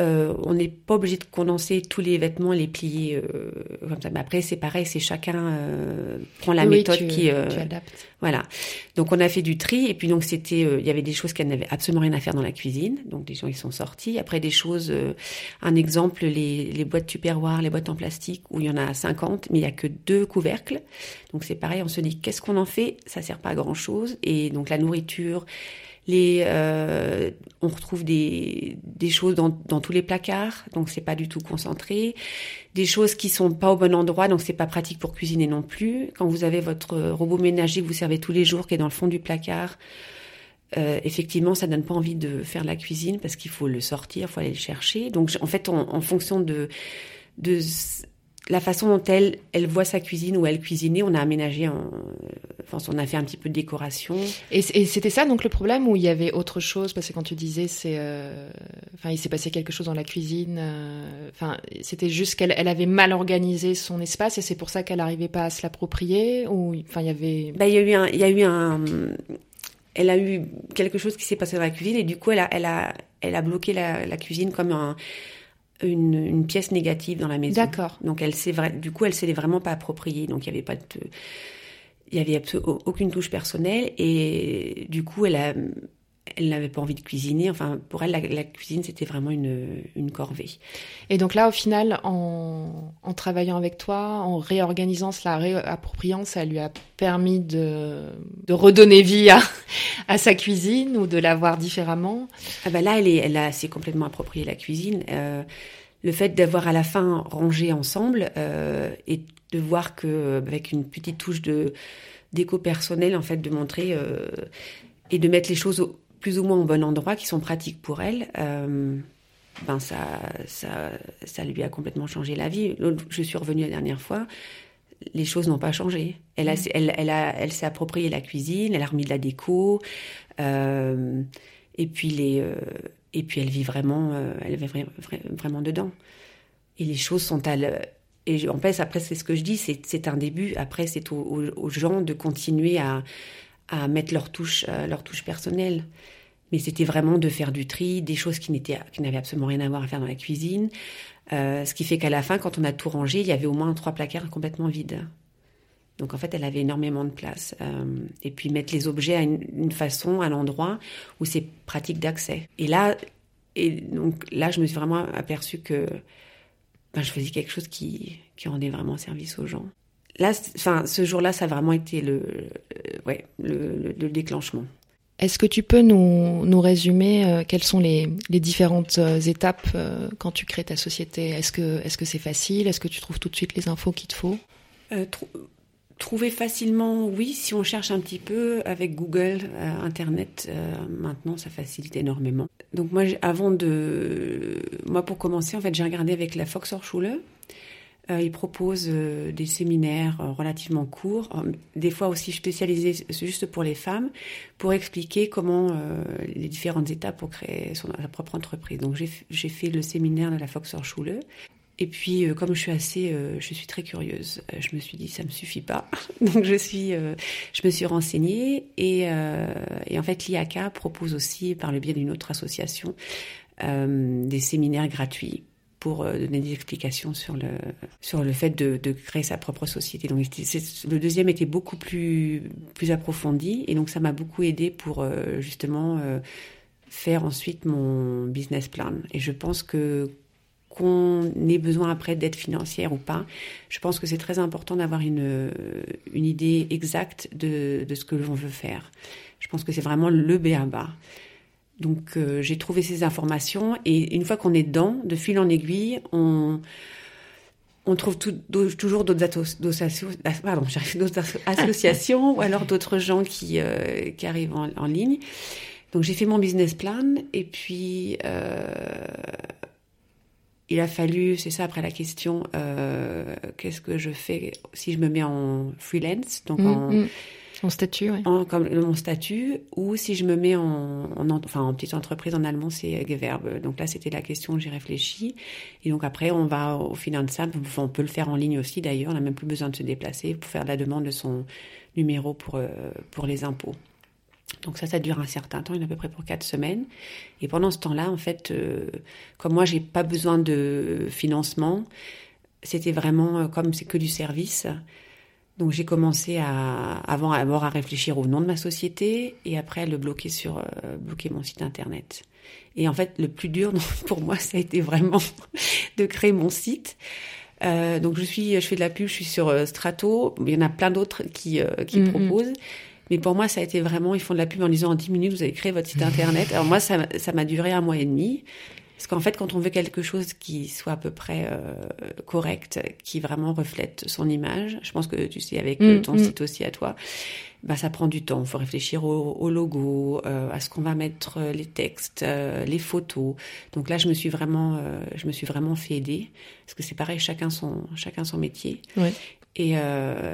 Euh, on n'est pas obligé de condenser tous les vêtements les plier euh, comme ça. Mais après, c'est pareil, c'est chacun euh, prend la Oui, méthode tu, qui. euh, tu adaptes. voilà. Donc on a fait du tri et puis donc c'était euh, il y avait des choses qui n'avaient absolument rien à faire dans la cuisine. Donc des gens ils sont sortis. Après des choses euh, un exemple les les boîtes tupperware, les boîtes en plastique où il y en a 50 mais il y a que deux couvercles. Donc c'est pareil, on se dit qu'est-ce qu'on en fait? Ça sert pas à grand-chose et donc la nourriture les, euh, on retrouve des, des choses dans, dans tous les placards, donc c'est pas du tout concentré. Des choses qui sont pas au bon endroit, donc c'est pas pratique pour cuisiner non plus. Quand vous avez votre robot ménager que vous servez tous les jours, qui est dans le fond du placard, euh, effectivement, ça donne pas envie de faire la cuisine parce qu'il faut le sortir, il faut aller le chercher. Donc, en fait, en, fonction de, de la façon dont elle, elle voit sa cuisine ou elle cuisinait, on a aménagé, un, enfin, on a fait un petit peu de décoration. Et, c'était ça donc le problème ou il y avait autre chose? Parce que quand tu disais, c'est, euh, enfin, il s'est passé quelque chose dans la cuisine. euh, Enfin, c'était juste qu'elle elle avait mal organisé son espace et c'est pour ça qu'elle n'arrivait pas à se l'approprier. Ou, enfin, il y avait. Bah, il y a eu un, il y a eu un, elle a eu quelque chose qui s'est passé dans la cuisine et du coup, elle a, elle a, elle a bloqué la, la cuisine comme un, une, une pièce négative dans la maison. D'accord. Donc elle s'est du coup, elle s'est vraiment pas appropriée. Donc il y avait pas de, il y avait aucune touche personnelle et du coup, elle a, elle n'avait pas envie de cuisiner. Enfin, pour elle, la, la cuisine c'était vraiment une, une corvée. Et donc là, au final, en, en travaillant avec toi, en réorganisant, se la réappropriant, ça lui a permis de, de redonner vie à, à sa cuisine ou de la voir différemment? Ah bah là, elle est, elle a s'est complètement approprié la cuisine. Euh, le fait d'avoir à la fin rangé ensemble euh, et de voir que avec une petite touche de déco personnelle, en fait, de montrer euh, et de mettre les choses au- plus ou moins au bon endroit, qui sont pratiques pour elle. euh, ben ça, ça, ça lui a complètement changé la vie. Je suis revenue la dernière fois, les choses n'ont pas changé. Elle, a, mm. elle, elle, a, elle s'est approprié la cuisine, elle a remis de la déco, euh, et puis les, euh, et puis elle vit vraiment, euh, elle vit vraiment dedans. Et les choses sont à et en fait après c'est ce que je dis, c'est un début. Après c'est aux, gens de continuer à, à mettre leur touche, leur touche personnelle. Mais c'était vraiment de faire du tri, des choses qui n'étaient, n'avaient absolument rien à voir à faire dans la cuisine. Euh, ce qui fait qu'à la fin, quand on a tout rangé, il y avait au moins trois placards complètement vides. Donc en fait, elle avait énormément de place. Euh, et puis mettre les objets à une, façon, à l'endroit où c'est pratique d'accès. Et là, et donc là, je me suis vraiment aperçue que ben, je faisais quelque chose qui, rendait vraiment service aux gens. Là, enfin, ce jour-là, ça a vraiment été le, ouais, le, le déclenchement. Est-ce que tu peux nous, résumer euh, quelles sont les, les différentes euh, étapes euh, quand tu crées ta société? Est-ce que c'est facile? Est-ce que tu trouves tout de suite les infos qu'il te faut? Trouver facilement, oui, si on cherche un petit peu avec Google, Internet, maintenant ça facilite énormément. Donc moi, avant de, moi pour commencer, en fait, j'ai regardé avec la Foxhochschule euh, il propose euh, des séminaires euh, relativement courts, des fois aussi spécialisés juste pour les femmes, pour expliquer comment les différentes étapes pour créer sa propre entreprise. Donc j'ai fait le séminaire de la Foxhochschule. Et puis, comme je suis assez, je suis très curieuse, je me suis dit ça me suffit pas. Donc je suis, je me suis renseignée et, et en fait l'IACA propose aussi, par le biais d'une autre association, des séminaires gratuits pour euh, donner des explications sur le, sur le fait de, créer sa propre société. Donc, le deuxième était beaucoup plus, plus approfondi et donc ça m'a beaucoup aidé pour euh, justement euh, faire ensuite mon business plan. Et je pense que qu'on ait besoin après d'aide financière ou pas, je pense que c'est très important d'avoir une, une idée exacte de, de ce que l'on veut faire. Je pense que c'est vraiment le B à bas. Donc euh, j'ai trouvé ces informations et une fois qu'on est dedans, de fil en aiguille, on, on trouve tout, toujours d'autres associations ou alors d'autres gens qui, euh, qui arrivent en, ligne. Donc j'ai fait mon business plan et puis euh, il a fallu, c'est ça après la question, qu'est-ce que je fais si je me mets en freelance, donc mmh, en... Mon statut, oui. En, comme mon statut, ou si je me mets en, enfin, en petite entreprise en allemand, c'est Gewerbe. Donc là, c'était la question, j'ai réfléchi. Et donc après, on va au Finanzamt. on peut le faire en ligne aussi d'ailleurs. On n'a même plus besoin de se déplacer pour faire la demande de son numéro pour, euh, pour les impôts. Donc ça, ça dure un certain temps, il y à peu près pour quatre semaines. Et pendant ce temps-là, en fait, euh, comme moi, j'ai pas besoin de financement, c'était vraiment euh, comme c'est que du service. Donc j'ai commencé à avant d'abord à réfléchir au nom de ma société et après à le bloquer sur euh, bloquer mon site internet. Et en fait le plus dur pour moi ça a été vraiment de créer mon site. Euh, donc je suis je fais de la pub, je suis sur euh, Strato, il y en a plein d'autres qui euh, qui mm-hmm. proposent. Mais pour moi, ça a été vraiment, ils font de la pub en disant en 10 minutes, vous avez créé votre site internet. Alors moi, ça, ça m'a duré un mois et demi. Parce qu'en fait, quand on veut quelque chose qui soit à peu près euh, correct, qui vraiment reflète son image, je pense que tu sais avec mm, ton mm. site aussi à toi, bah ça prend du temps. Il faut réfléchir au, logo, euh, à ce qu'on va mettre euh, les textes, les photos. Donc là, je me suis vraiment, je me suis vraiment fait aider parce que c'est pareil, chacun son, chacun son métier. Ouais. Et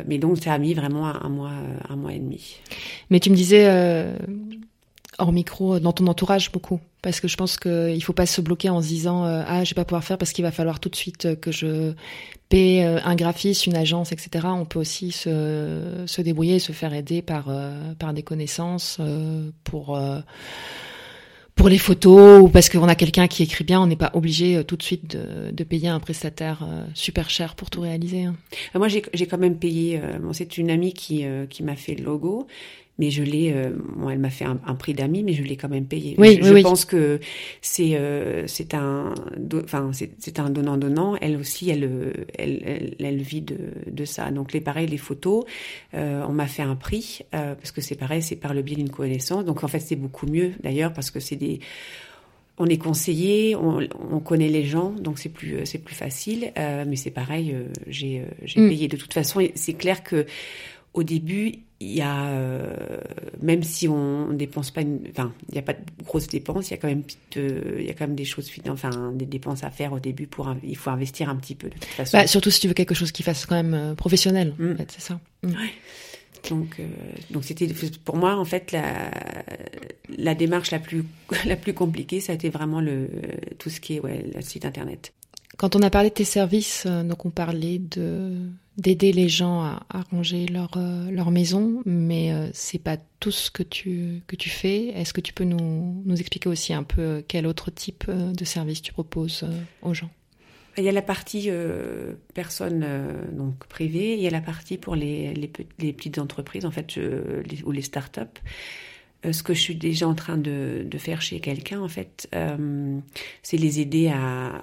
mais donc ça a mis vraiment un, mois, un mois et demi. Mais tu me disais hors micro dans ton entourage beaucoup parce que je pense qu'il faut pas se bloquer en se disant euh, ah je vais pas pouvoir faire parce qu'il va falloir tout de suite euh, que je paie euh, un graphiste, une agence, etc. On peut aussi se, se débrouiller et se faire aider par par des connaissances pour pour les photos ou parce qu'on a quelqu'un qui écrit bien, on n'est pas obligé tout de suite de, de payer un prestataire super cher pour tout réaliser. Hein. Moi, j'ai quand même payé. Bon, c'est une amie qui qui m'a fait le logo mais je l'ai. Euh, bon, elle m'a fait un, prix d'amis, mais je l'ai quand même payé. Oui, je, oui, je pense que c'est euh, c'est un enfin c'est un donnant donnant. Elle aussi, elle elle, elle, elle vit de, de ça. Donc les pareils, les photos, euh, on m'a fait un prix parce que c'est pareil, c'est par le biais d'une connaissance. Donc en fait, c'est beaucoup mieux d'ailleurs parce que c'est des on est conseillé, on, on, connaît les gens, donc c'est plus c'est plus facile. Euh, mais c'est pareil, euh, j'ai euh, j'ai mm. payé. De toute façon, c'est clair que au début, il y a, euh, même si on, dépense pas, enfin, il n'y a pas de grosses dépenses, il y a quand même, il y a quand même des choses, enfin, des dépenses à faire au début pour, il faut investir un petit peu de toute façon. Bah, surtout si tu veux quelque chose qui fasse quand même professionnel, en mm. fait, c'est ça. Mm. Donc, euh, donc c'était pour moi en fait la, la démarche la plus la plus compliquée, ça a été vraiment le tout ce qui est ouais, le site internet. Quand on a parlé de tes services, euh, donc on parlait de d'aider les gens à, ranger leur euh, leur maison, mais c'est pas tout ce que tu que tu fais. Est-ce que tu peux nous nous expliquer aussi un peu quel autre type de service tu proposes aux gens? Il y a la partie euh, personnes euh, donc privées, il y a la partie pour les, les, les petites entreprises en fait les, ou les startups. Euh, ce que je suis déjà en train de, faire chez quelqu'un en fait, euh, c'est les aider à,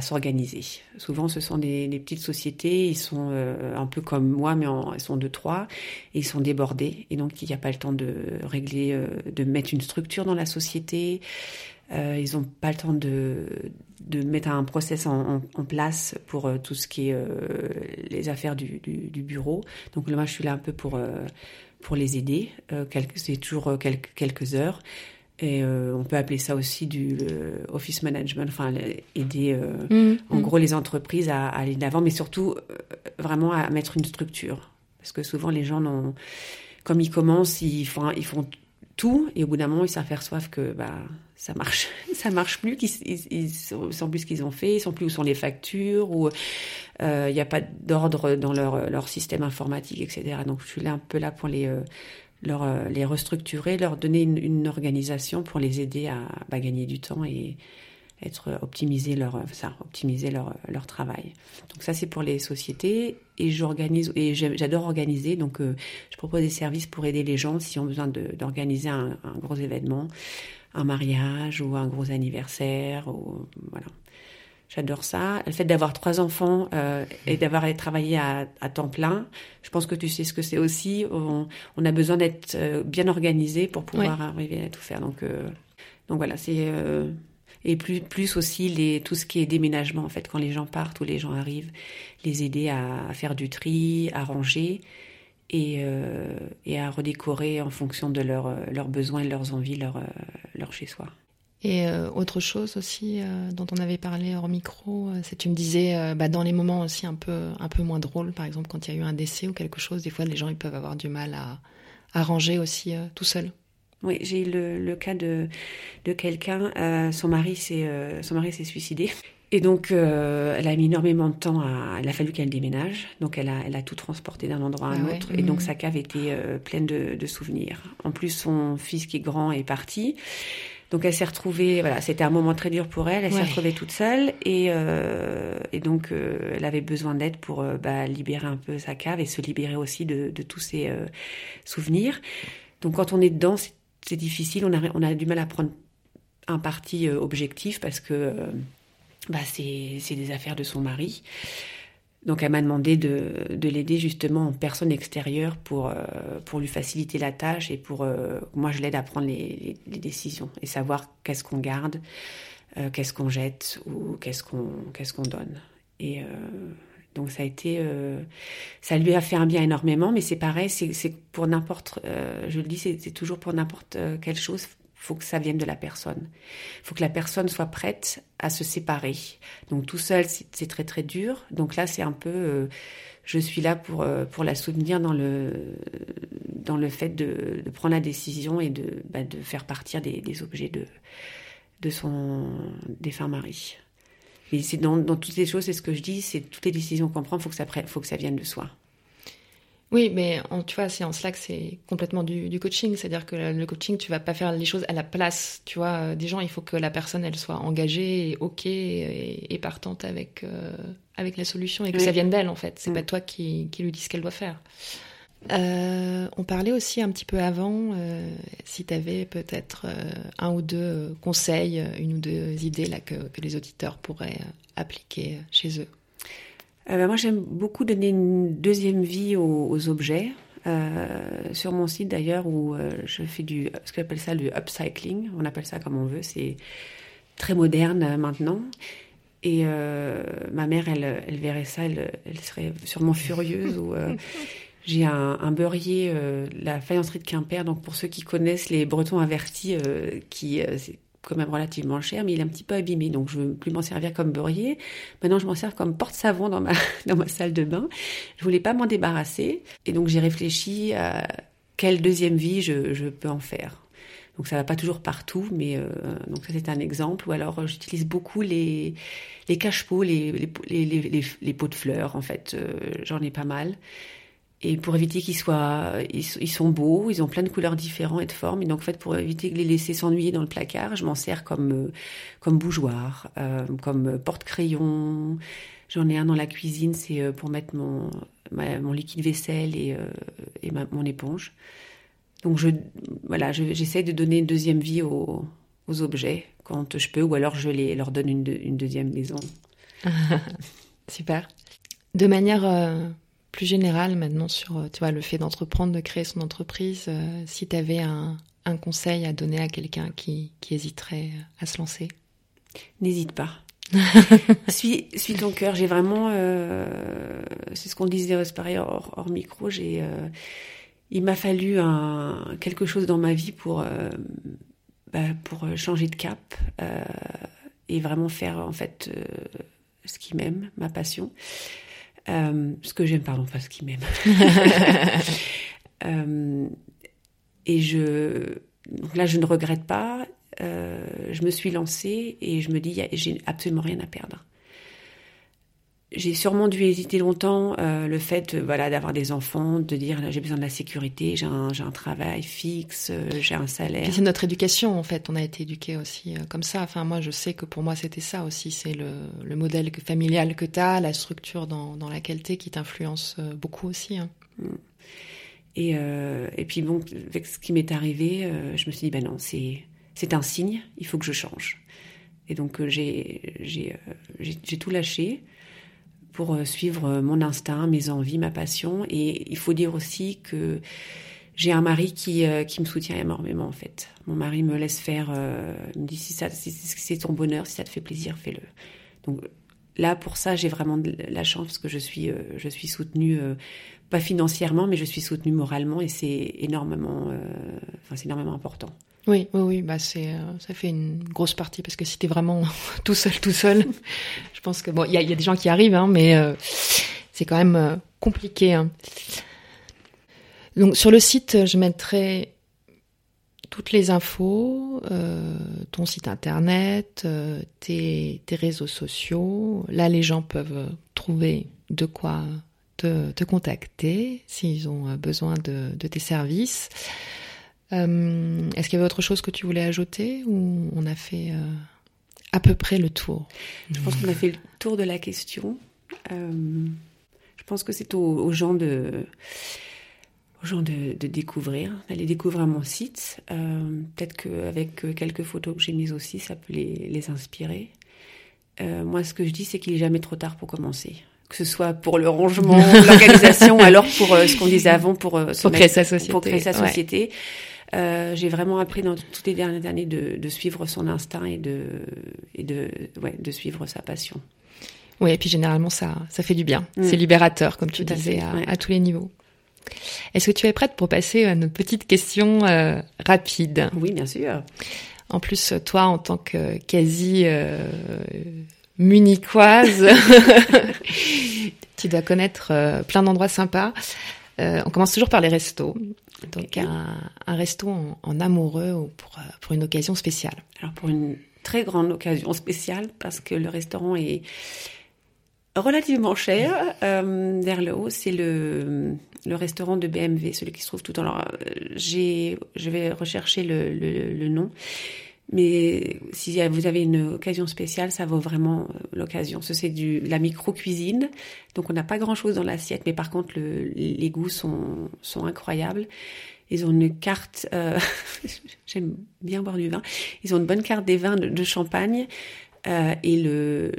s'organiser. Souvent, ce sont des, petites sociétés, ils sont euh, un peu comme moi, mais en, ils sont de trois, et ils sont débordés, et donc il n'y a pas le temps de régler, de mettre une structure dans la société. Ils n'ont pas le temps de, mettre un process en, place pour tout ce qui est les affaires du, du, bureau. Donc moi, je suis là un peu pour, pour les aider. c'est toujours quelques, quelques heures. Et on peut appeler ça aussi du office management, enfin aider mmh, en mmh. gros les entreprises à, à aller d'avant, mais surtout vraiment à mettre une structure. Parce que souvent les gens, n'ont, comme ils commencent, ils font, ils font tout et au bout d'un moment ils s'aperçoivent que bah ça marche ça marche plus qu'ils ils, ils, sont plus ce qu'ils ont fait ils sont plus où sont les factures ou euh, il n'y a pas d'ordre dans leur leur système informatique etc donc je suis là un peu là pour les euh, leur euh, les restructurer leur donner une, organisation pour les aider à bah, gagner du temps et être optimiser leur ça optimiser leur leur travail. Donc ça c'est pour les sociétés et j'organise et j'adore organiser. Donc euh, je propose des services pour aider les gens s'ils ont besoin d'organiser un, un, gros événement un mariage ou un gros anniversaire ou voilà J'adore ça. Le fait d'avoir trois enfants euh, et d'avoir travaillé à, à, temps plein, je pense que tu sais ce que c'est aussi. On, on, a besoin d'être euh, bien organisé pour pouvoir arriver à tout faire. Donc, euh, donc voilà, c'est et plus plus aussi les tout ce qui est déménagement en fait quand les gens partent ou les gens arrivent les aider à, faire du tri à ranger et, et à redécorer en fonction de leurs leurs besoins leurs envies leur leur chez soi et euh, autre chose aussi euh, dont on avait parlé hors micro, euh, c'est tu me disais euh, bah, dans les moments aussi un peu un peu moins drôles, par exemple quand il y a eu un décès ou quelque chose, des fois les gens ils peuvent avoir du mal à, à ranger aussi tout seul. Oui, j'ai eu le, le, cas de, de quelqu'un, son mari s'est son mari s'est suicidé. Et donc, euh, elle a mis énormément de temps à. Il a fallu qu'elle déménage. Donc, elle a, elle a tout transporté d'un endroit à un ah autre. Ouais. Et donc, mmh. sa cave était euh, pleine de, de, souvenirs. En plus, son fils qui est grand est parti. Donc, elle s'est retrouvée. Voilà, c'était un moment très dur pour elle. Elle ouais. s'est retrouvée toute seule. Et, euh, et donc, elle avait besoin d'aide pour bah, libérer un peu sa cave et se libérer aussi de, de tous ses souvenirs. Donc, quand on est dedans, c'est difficile, on a, on a du mal à prendre un parti euh, objectif parce que euh, bah, c'est des affaires de son mari. Donc elle m'a demandé de, de l'aider justement en personne extérieure pour, euh, lui faciliter la tâche et pour euh, moi je l'aide à prendre les, décisions et savoir qu'est-ce qu'on garde, euh, qu'est-ce qu'on jette ou qu'est-ce qu'on qu'est-ce qu'on donne. Et donc ça a été, ça lui a fait un bien énormément, mais c'est pareil, c'est pour n'importe, je le dis, c'est toujours pour n'importe quelle chose, faut que ça vienne de la personne. faut que la personne soit prête à se séparer. Donc tout seul, c'est très très dur. Donc là, c'est un peu, euh, je suis là pour euh, pour la soutenir dans le dans le fait de, de prendre la décision et de bah, de faire partir des, objets de de son défunt mari. Et c'est dans, toutes les choses, c'est ce que je dis, c'est toutes les décisions qu'on prend, faut faut que ça vienne de soi. Oui, mais en, tu vois, c'est en cela que c'est complètement du, du coaching, c'est-à-dire que le coaching, tu vas pas faire les choses à la place, tu vois, euh, des gens. Il faut que la personne, elle soit engagée, et ok, et, et partante avec euh, avec la solution et que oui. ça vienne d'elle en fait. C'est mm. pas toi qui qui lui dis ce qu'elle doit faire. Euh, on parlait aussi un petit peu avant, euh, si tu avais peut-être un ou deux conseils, une ou deux idées là que, que les auditeurs pourraient appliquer chez eux. Euh, moi, j'aime beaucoup donner une deuxième vie aux, aux objets. sur mon site d'ailleurs, où je fais du, ce qu'on appelle ça le upcycling, on appelle ça comme on veut, c'est très moderne maintenant. Et ma mère, elle, elle verrait ça, elle, elle serait sûrement furieuse ou J'ai un, un, beurrier, euh, la faïencerie de Quimper. Donc pour ceux qui connaissent les Bretons avertis, euh, qui euh, quand même relativement cher, mais il est un petit peu abîmé. Donc je ne veux plus m'en servir comme beurrier. Maintenant je m'en sers comme porte-savon dans ma dans ma salle de bain. Je voulais pas m'en débarrasser, et donc j'ai réfléchi à quelle deuxième vie je, je peux en faire. Donc ça va pas toujours partout, mais euh, donc ça c'est un exemple. Ou alors euh, j'utilise beaucoup les les cache-pots, les les, les, les, les, pots de fleurs. En fait, euh, j'en ai pas mal. Et pour éviter qu'ils soient, ils, sont beaux, ils ont plein de couleurs différentes et de formes. Et donc en fait, pour éviter de les laisser s'ennuyer dans le placard, je m'en sers comme euh, comme bougeoir, euh, comme porte-crayon. J'en ai un dans la cuisine, c'est pour mettre mon mon liquide vaisselle et, et mon éponge. Donc je, voilà, j'essaie de donner une deuxième vie aux, objets quand je peux, ou alors je les, leur donne une, une deuxième maison. Super. De manière euh, plus générale maintenant sur tu vois, le fait d'entreprendre, de créer son entreprise, euh, si tu avais un, un, conseil à donner à quelqu'un qui, qui hésiterait à se lancer? N'hésite pas. suis, suis ton cœur. J'ai vraiment, euh, c'est ce qu'on disait pareil hors, hors micro, j'ai il m'a fallu un, quelque chose dans ma vie pour, euh, bah, pour changer de cap euh, et vraiment faire en fait euh, ce qui m'aime, ma passion. Euh, ce que j'aime, pardon, pas ce qui m'aime. Euh, et je, donc là, je ne regrette pas. je me suis lancée et je me dis, j'ai absolument rien à perdre j'ai sûrement dû hésiter longtemps euh, le fait euh, voilà d'avoir des enfants de dire j'ai besoin de la sécurité j'ai un, travail fixe euh, j'ai un salaire. C'est notre éducation en fait. On a été éduqué aussi euh, comme ça. Enfin moi je sais que pour moi c'était ça aussi. C'est le, le modèle que, familial que tu as la structure dans, dans laquelle tu es qui t'influence beaucoup aussi hein. Mm. et, et puis bon avec ce qui m'est arrivé je me suis dit ben non c'est c'est un signe il faut que je change. Et donc j'ai j'ai j'ai tout lâché pour euh, suivre euh, mon instinct, mes envies, ma passion. Et il faut dire aussi que j'ai un mari qui, euh, qui me soutient énormément en fait. Mon mari me laisse faire, me dit si, ça, c'est ton bonheur, si ça te fait plaisir, fais-le. Donc là pour ça j'ai vraiment de la chance parce que je suis je suis soutenue pas financièrement mais je suis soutenue moralement et c'est énormément c'est énormément important. Oui, oui, oui, bah c'est, euh, ça fait une grosse partie parce que si t'es vraiment tout seul, tout seul, je pense que bon, il y a, des gens qui arrivent, hein, mais euh, c'est quand même euh, compliqué. Hein. Donc sur le site, je mettrai toutes les infos, ton site internet, tes, tes, réseaux sociaux. Là, les gens peuvent trouver de quoi te, te contacter s'ils ont besoin de tes services. Euh, Est-ce qu'il y avait autre chose que tu voulais ajouter ou on a fait euh, à peu près le tour? Je pense qu'on a fait le tour de la question. Euh, je pense que c'est aux, aux, gens de aux gens de, de découvrir, d'aller découvrir mon site. Peut-être qu'avec quelques photos que j'ai mises aussi, ça peut les, les inspirer. Moi, ce que je dis, c'est qu'il est jamais trop tard pour commencer que ce soit pour le rangement, l'organisation, alors pour euh, ce qu'on disait avant, pour, euh, pour, créer, sa société. pour créer sa société. Ouais. Euh, j'ai vraiment appris dans toutes les dernières années de, de, suivre son instinct et de, et de, ouais, de suivre sa passion. Oui, et puis généralement, ça, ça fait du bien. Mm. C'est libérateur, comme tu Tout disais, à, ouais. à, tous les niveaux. Est-ce que tu es prête pour passer à notre petite question euh, rapide Oui, bien sûr. En plus, toi, en tant que quasi euh, munichoise, tu dois connaître euh, plein d'endroits sympas. Euh, on commence toujours par les restos. Donc un, un, resto en, en, amoureux ou pour, euh, pour une occasion spéciale. Alors pour une très grande occasion spéciale parce que le restaurant est relativement cher. Euh, vers le haut, c'est le, le restaurant de BMW, celui qui se trouve tout en l'air. J'ai, je vais rechercher le, le, le nom. Mais si vous avez une occasion spéciale, ça vaut vraiment l'occasion. Ce c'est du la micro cuisine, donc on n'a pas grand chose dans l'assiette, mais par contre le, les goûts sont sont incroyables. Ils ont une carte, euh, j'aime bien boire du vin. Ils ont une bonne carte des vins de, champagne euh, et le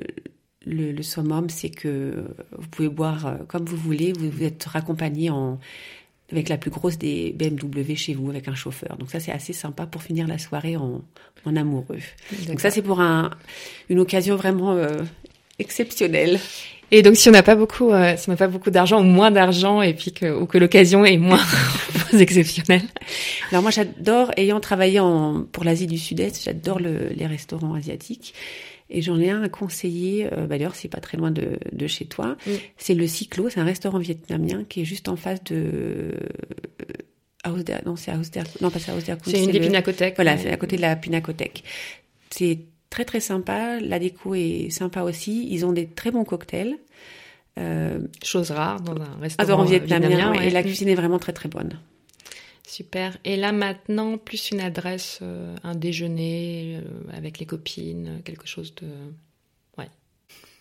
le, le summum, c'est que vous pouvez boire comme vous voulez. Vous êtes raccompagné en avec la plus grosse des BMW chez vous, avec un chauffeur. Donc ça, c'est assez sympa pour finir la soirée en, en amoureux. Donc ça, c'est pour un, une occasion vraiment euh, exceptionnelle. Et donc, si on n'a pas beaucoup, euh, si on n'a pas beaucoup d'argent ou moins d'argent, et puis que, ou que l'occasion est moins exceptionnelle. Alors moi, j'adore, ayant travaillé en, pour l'Asie du Sud-Est, j'adore le, les restaurants asiatiques. Et j'en ai un à conseiller, euh, bah d'ailleurs c'est pas très loin de, de chez toi, mm. c'est le Cyclo, c'est un restaurant vietnamien qui est juste en face de... Euh, non, c'est der, non pas c'est der C'est une des pinacothèques. Voilà, c'est à côté de la pinacothèque. C'est très très sympa, la déco est sympa aussi, ils ont des très bons cocktails. Euh, Chose rare dans un restaurant vietnamien, et la cuisine est vraiment très très bonne. Super. Et là maintenant, plus une adresse, euh, un déjeuner euh, avec les copines, quelque chose de. Ouais.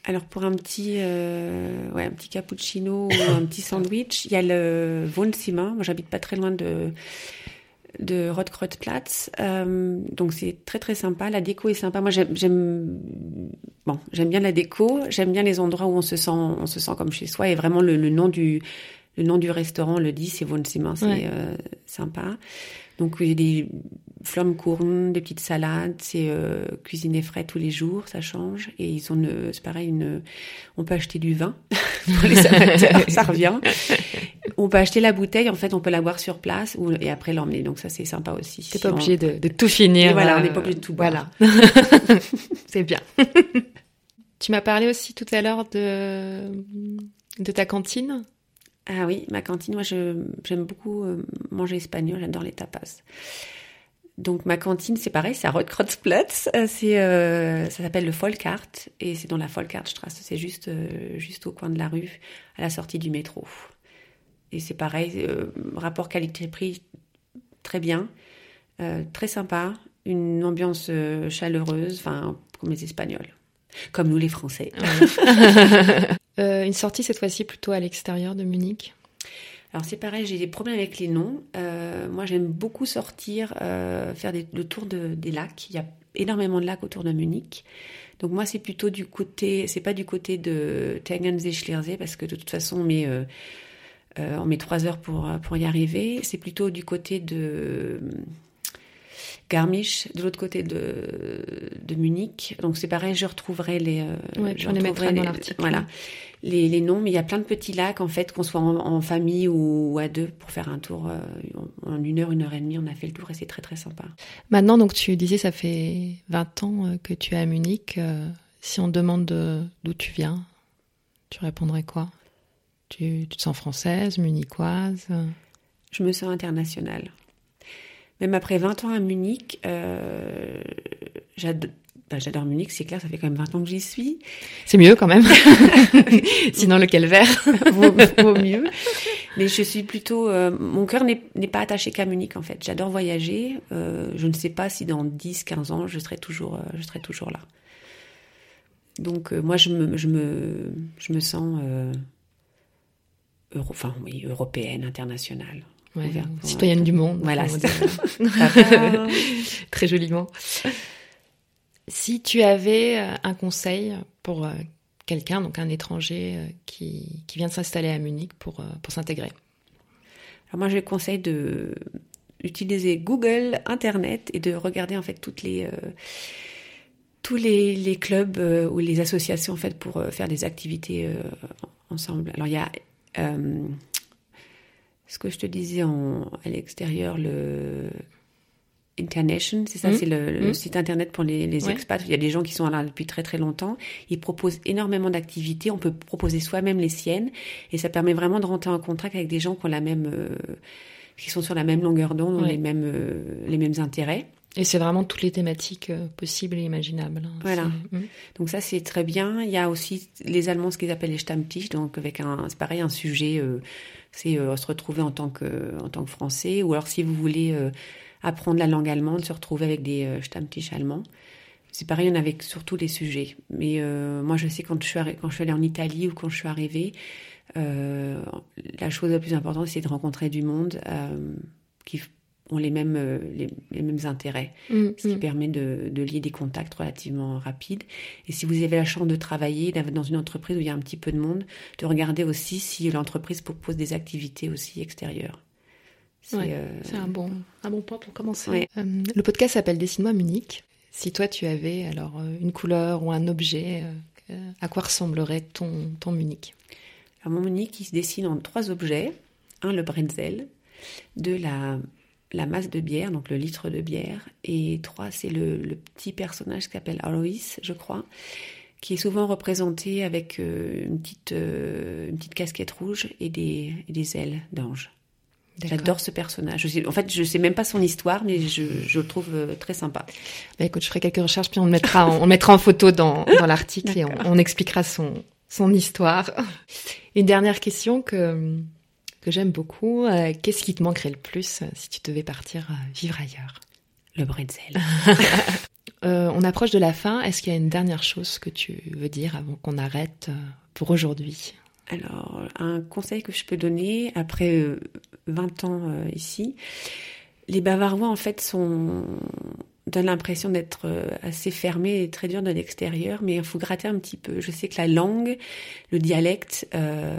Alors pour un petit, euh, ouais, un petit cappuccino ou un petit sandwich, il y a le Wohnzimmer. Moi, j'habite pas très loin de de Rotkreuzplatz. Euh, donc c'est très très sympa. La déco est sympa. Moi j'aime bon, j'aime bien la déco. J'aime bien les endroits où on se sent on se sent comme chez soi. Et vraiment le nom du le nom du restaurant le dit, c'est Wohnzimmer, c'est euh, sympa. Donc il y a des Flammkuchen, des petites salades, c'est euh, cuisiné frais tous les jours, ça change. Et ils ont, c'est pareil, une, on peut acheter du vin pour les amateurs, ça revient. On peut acheter la bouteille, en fait, on peut la boire sur place ou, et après l'emmener. Donc ça, c'est sympa aussi. T'es pas obligé de, de, tout finir. voilà, on n'est pas obligé de tout boire. Voilà. c'est bien. tu m'as parlé aussi tout à l'heure de, de ta cantine. Ah oui, ma cantine, moi j'aime beaucoup euh, manger espagnol, j'adore les tapas. Donc ma cantine, c'est pareil, c'est à Rotkreuzplatz, euh, c'est euh, ça s'appelle le Folkart et c'est dans la Folkartstrasse, c'est juste juste au coin de la rue, à la sortie du métro. Et c'est pareil, rapport qualité-prix très bien, très sympa, une ambiance chaleureuse, enfin comme les Espagnols, comme nous les Français. Euh, une sortie cette fois-ci plutôt à l'extérieur de Munich alors c'est pareil, j'ai des problèmes avec les noms. Euh, moi j'aime beaucoup sortir, euh, faire le tour des lacs. Il y a énormément de lacs autour de Munich. Donc moi c'est plutôt du côté, c'est pas du côté de Tegernsee Schliersee parce que de toute façon on met, on met trois heures pour, pour y arriver. C'est plutôt du côté de Garmisch, de l'autre côté de, de Munich. Donc c'est pareil, je retrouverai les, ouais, je les dans l'article. Voilà les, les, noms, mais il y a plein de petits lacs en fait, qu'on soit en, famille ou, à deux pour faire un tour euh, en une heure, une heure et demie. On a fait le tour et c'est très très sympa. Maintenant, donc tu disais, ça fait 20 ans euh, que tu es à Munich. Euh, si on demande d'où tu viens, tu répondrais quoi? Tu, tu, te sens française, munichoise? Je me sens internationale. Même après 20 ans à Munich, euh, bah, j'adore Munich, c'est clair, ça fait quand même 20 ans que j'y suis. C'est mieux quand même. Sinon, le calvaire vaut, mieux. Mais je suis plutôt... Euh, mon cœur n'est pas attaché qu'à Munich, en fait. J'adore voyager. Euh, je ne sais pas si dans 10, 15 ans, je serai toujours, euh, je serai toujours là. Donc, moi, je me, je me, je me sens... Euro, enfin, oui, européenne, internationale. Ouais, citoyenne du monde. Voilà. Très joliment. Si tu avais euh, un conseil pour euh, quelqu'un, donc un étranger euh, qui, qui vient de s'installer à Munich pour, pour s'intégrer? Alors moi, je conseille de utiliser Google, Internet et de regarder en fait toutes les tous les, les clubs ou les associations en fait pour faire des activités ensemble. Alors il y a ce que je te disais en, à l'extérieur, le Internation, c'est ça, mmh. c'est le, mmh. site internet pour les, les expats. Il y a des gens qui sont là depuis très très longtemps. Ils proposent énormément d'activités. On peut proposer soi-même les siennes, et ça permet vraiment de rentrer en contact avec des gens qui ont la même, euh, qui sont sur la même longueur d'onde, ont les mêmes, euh, les mêmes intérêts. Et c'est vraiment toutes les thématiques euh, possibles et imaginables. Hein. Voilà. Mmh. Donc ça c'est très bien. Il y a aussi les Allemands ce qu'ils appellent les Stammtisch, donc avec un, c'est pareil un sujet, c'est se retrouver en tant que en tant que Français, ou alors si vous voulez apprendre la langue allemande, se retrouver avec des euh, Stammtisch allemands. C'est pareil, on avait surtout des sujets. Mais euh, moi, je sais quand je suis quand je suis allée en Italie ou quand je suis arrivée, euh, la chose la plus importante, c'est de rencontrer du monde qui ont les mêmes les, mêmes intérêts, mm, ce qui mm. permet de, de, lier des contacts relativement rapides. Et si vous avez la chance de travailler dans une entreprise où il y a un petit peu de monde, de regarder aussi si l'entreprise propose des activités aussi extérieures. Euh, c'est un, bon, un bon point pour commencer. Euh, le podcast s'appelle Dessine-moi Munich. Si toi tu avais alors euh, une couleur ou un objet à quoi ressemblerait ton, ton Munich? Alors, Mon Munich, il se dessine en trois objets. Un, le bretzel. Deux, la, la masse de bière, donc le litre de bière. Et trois, c'est le, le petit personnage qui s'appelle Alois, je crois, qui est souvent représenté avec euh, une, petite, euh, une petite casquette rouge et des, et des ailes d'ange. J'adore ce personnage. Je sais, en fait, je sais même pas son histoire, mais je, je le trouve euh, très sympa. Bah, écoute, je ferai quelques recherches, puis on le mettra, on le mettra en photo dans, dans l'article et on, on, expliquera son, son histoire. Une dernière question que, que j'aime beaucoup. Euh, Qu'est-ce qui te manquerait le plus euh, si tu devais partir euh, vivre ailleurs? Le bretzel. Euh, on approche de la fin. Est-ce qu'il y a une dernière chose que tu veux dire avant qu'on arrête pour aujourd'hui? Alors, un conseil que je peux donner après euh, 20 ans euh, ici, les Bavarois en fait sont donnent l'impression d'être euh, assez fermés et très durs de l'extérieur, mais il faut gratter un petit peu. Je sais que la langue, le dialecte euh,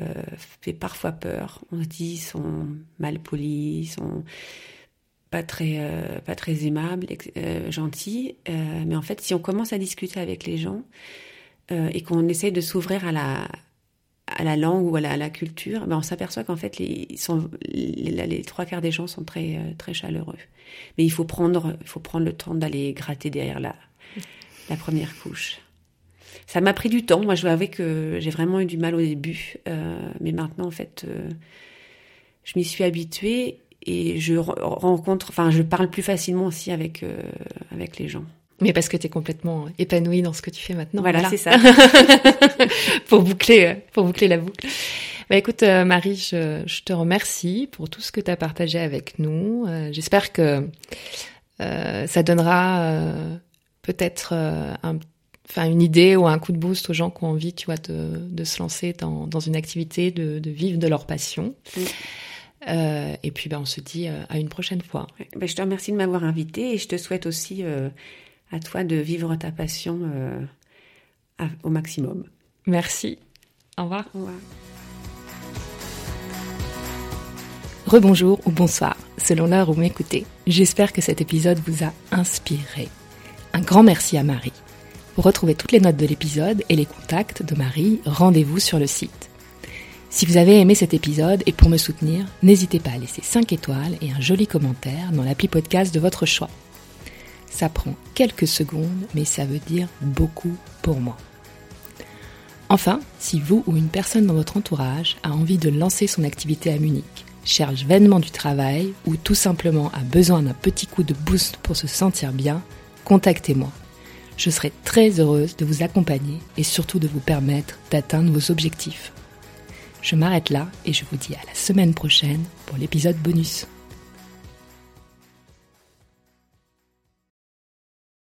fait parfois peur. On se dit ils sont mal polis, ils sont pas très euh, pas très aimables, euh, gentils, euh, mais en fait si on commence à discuter avec les gens euh, et qu'on essaye de s'ouvrir à la à la langue ou à la, culture, ben on s'aperçoit qu'en fait les, sont, les, trois quarts des gens sont très très chaleureux. Mais il faut prendre il faut prendre le temps d'aller gratter derrière la la première couche. Ça m'a pris du temps. Moi, je dois avouer que j'ai vraiment eu du mal au début, euh, mais maintenant, en fait, euh, je m'y suis habituée et je rencontre, enfin, je parle plus facilement aussi avec euh, avec les gens. Mais parce que tu es complètement épanouie dans ce que tu fais maintenant. Voilà, voilà. c'est ça. pour boucler pour boucler la boucle. Bah écoute euh, Marie, je, je, te remercie pour tout ce que tu as partagé avec nous. Euh, J'espère que euh, ça donnera peut-être un, enfin une idée ou un coup de boost aux gens qui ont envie, tu vois, de, de se lancer dans, dans une activité, de, de vivre de leur passion. Euh, et puis, ben, on se dit euh, à une prochaine fois. Ouais, ben, je te remercie de m'avoir invité et je te souhaite aussi euh, à toi de vivre ta passion à, au maximum. Merci. Au revoir. Au revoir. Rebonjour ou bonsoir, selon l'heure où vous m'écoutez. J'espère que cet épisode vous a inspiré. Un grand merci à Marie. Pour retrouver toutes les notes de l'épisode et les contacts de Marie, rendez-vous sur le site. Si vous avez aimé cet épisode et pour me soutenir, n'hésitez pas à laisser 5 étoiles et un joli commentaire dans l'appli podcast de votre choix. Ça prend quelques secondes, mais ça veut dire beaucoup pour moi. Enfin, si vous ou une personne dans votre entourage a envie de lancer son activité à Munich, cherche vainement du travail ou tout simplement a besoin d'un petit coup de boost pour se sentir bien, contactez-moi. Je serai très heureuse de vous accompagner et surtout de vous permettre d'atteindre vos objectifs. Je m'arrête là et je vous dis à la semaine prochaine pour l'épisode bonus.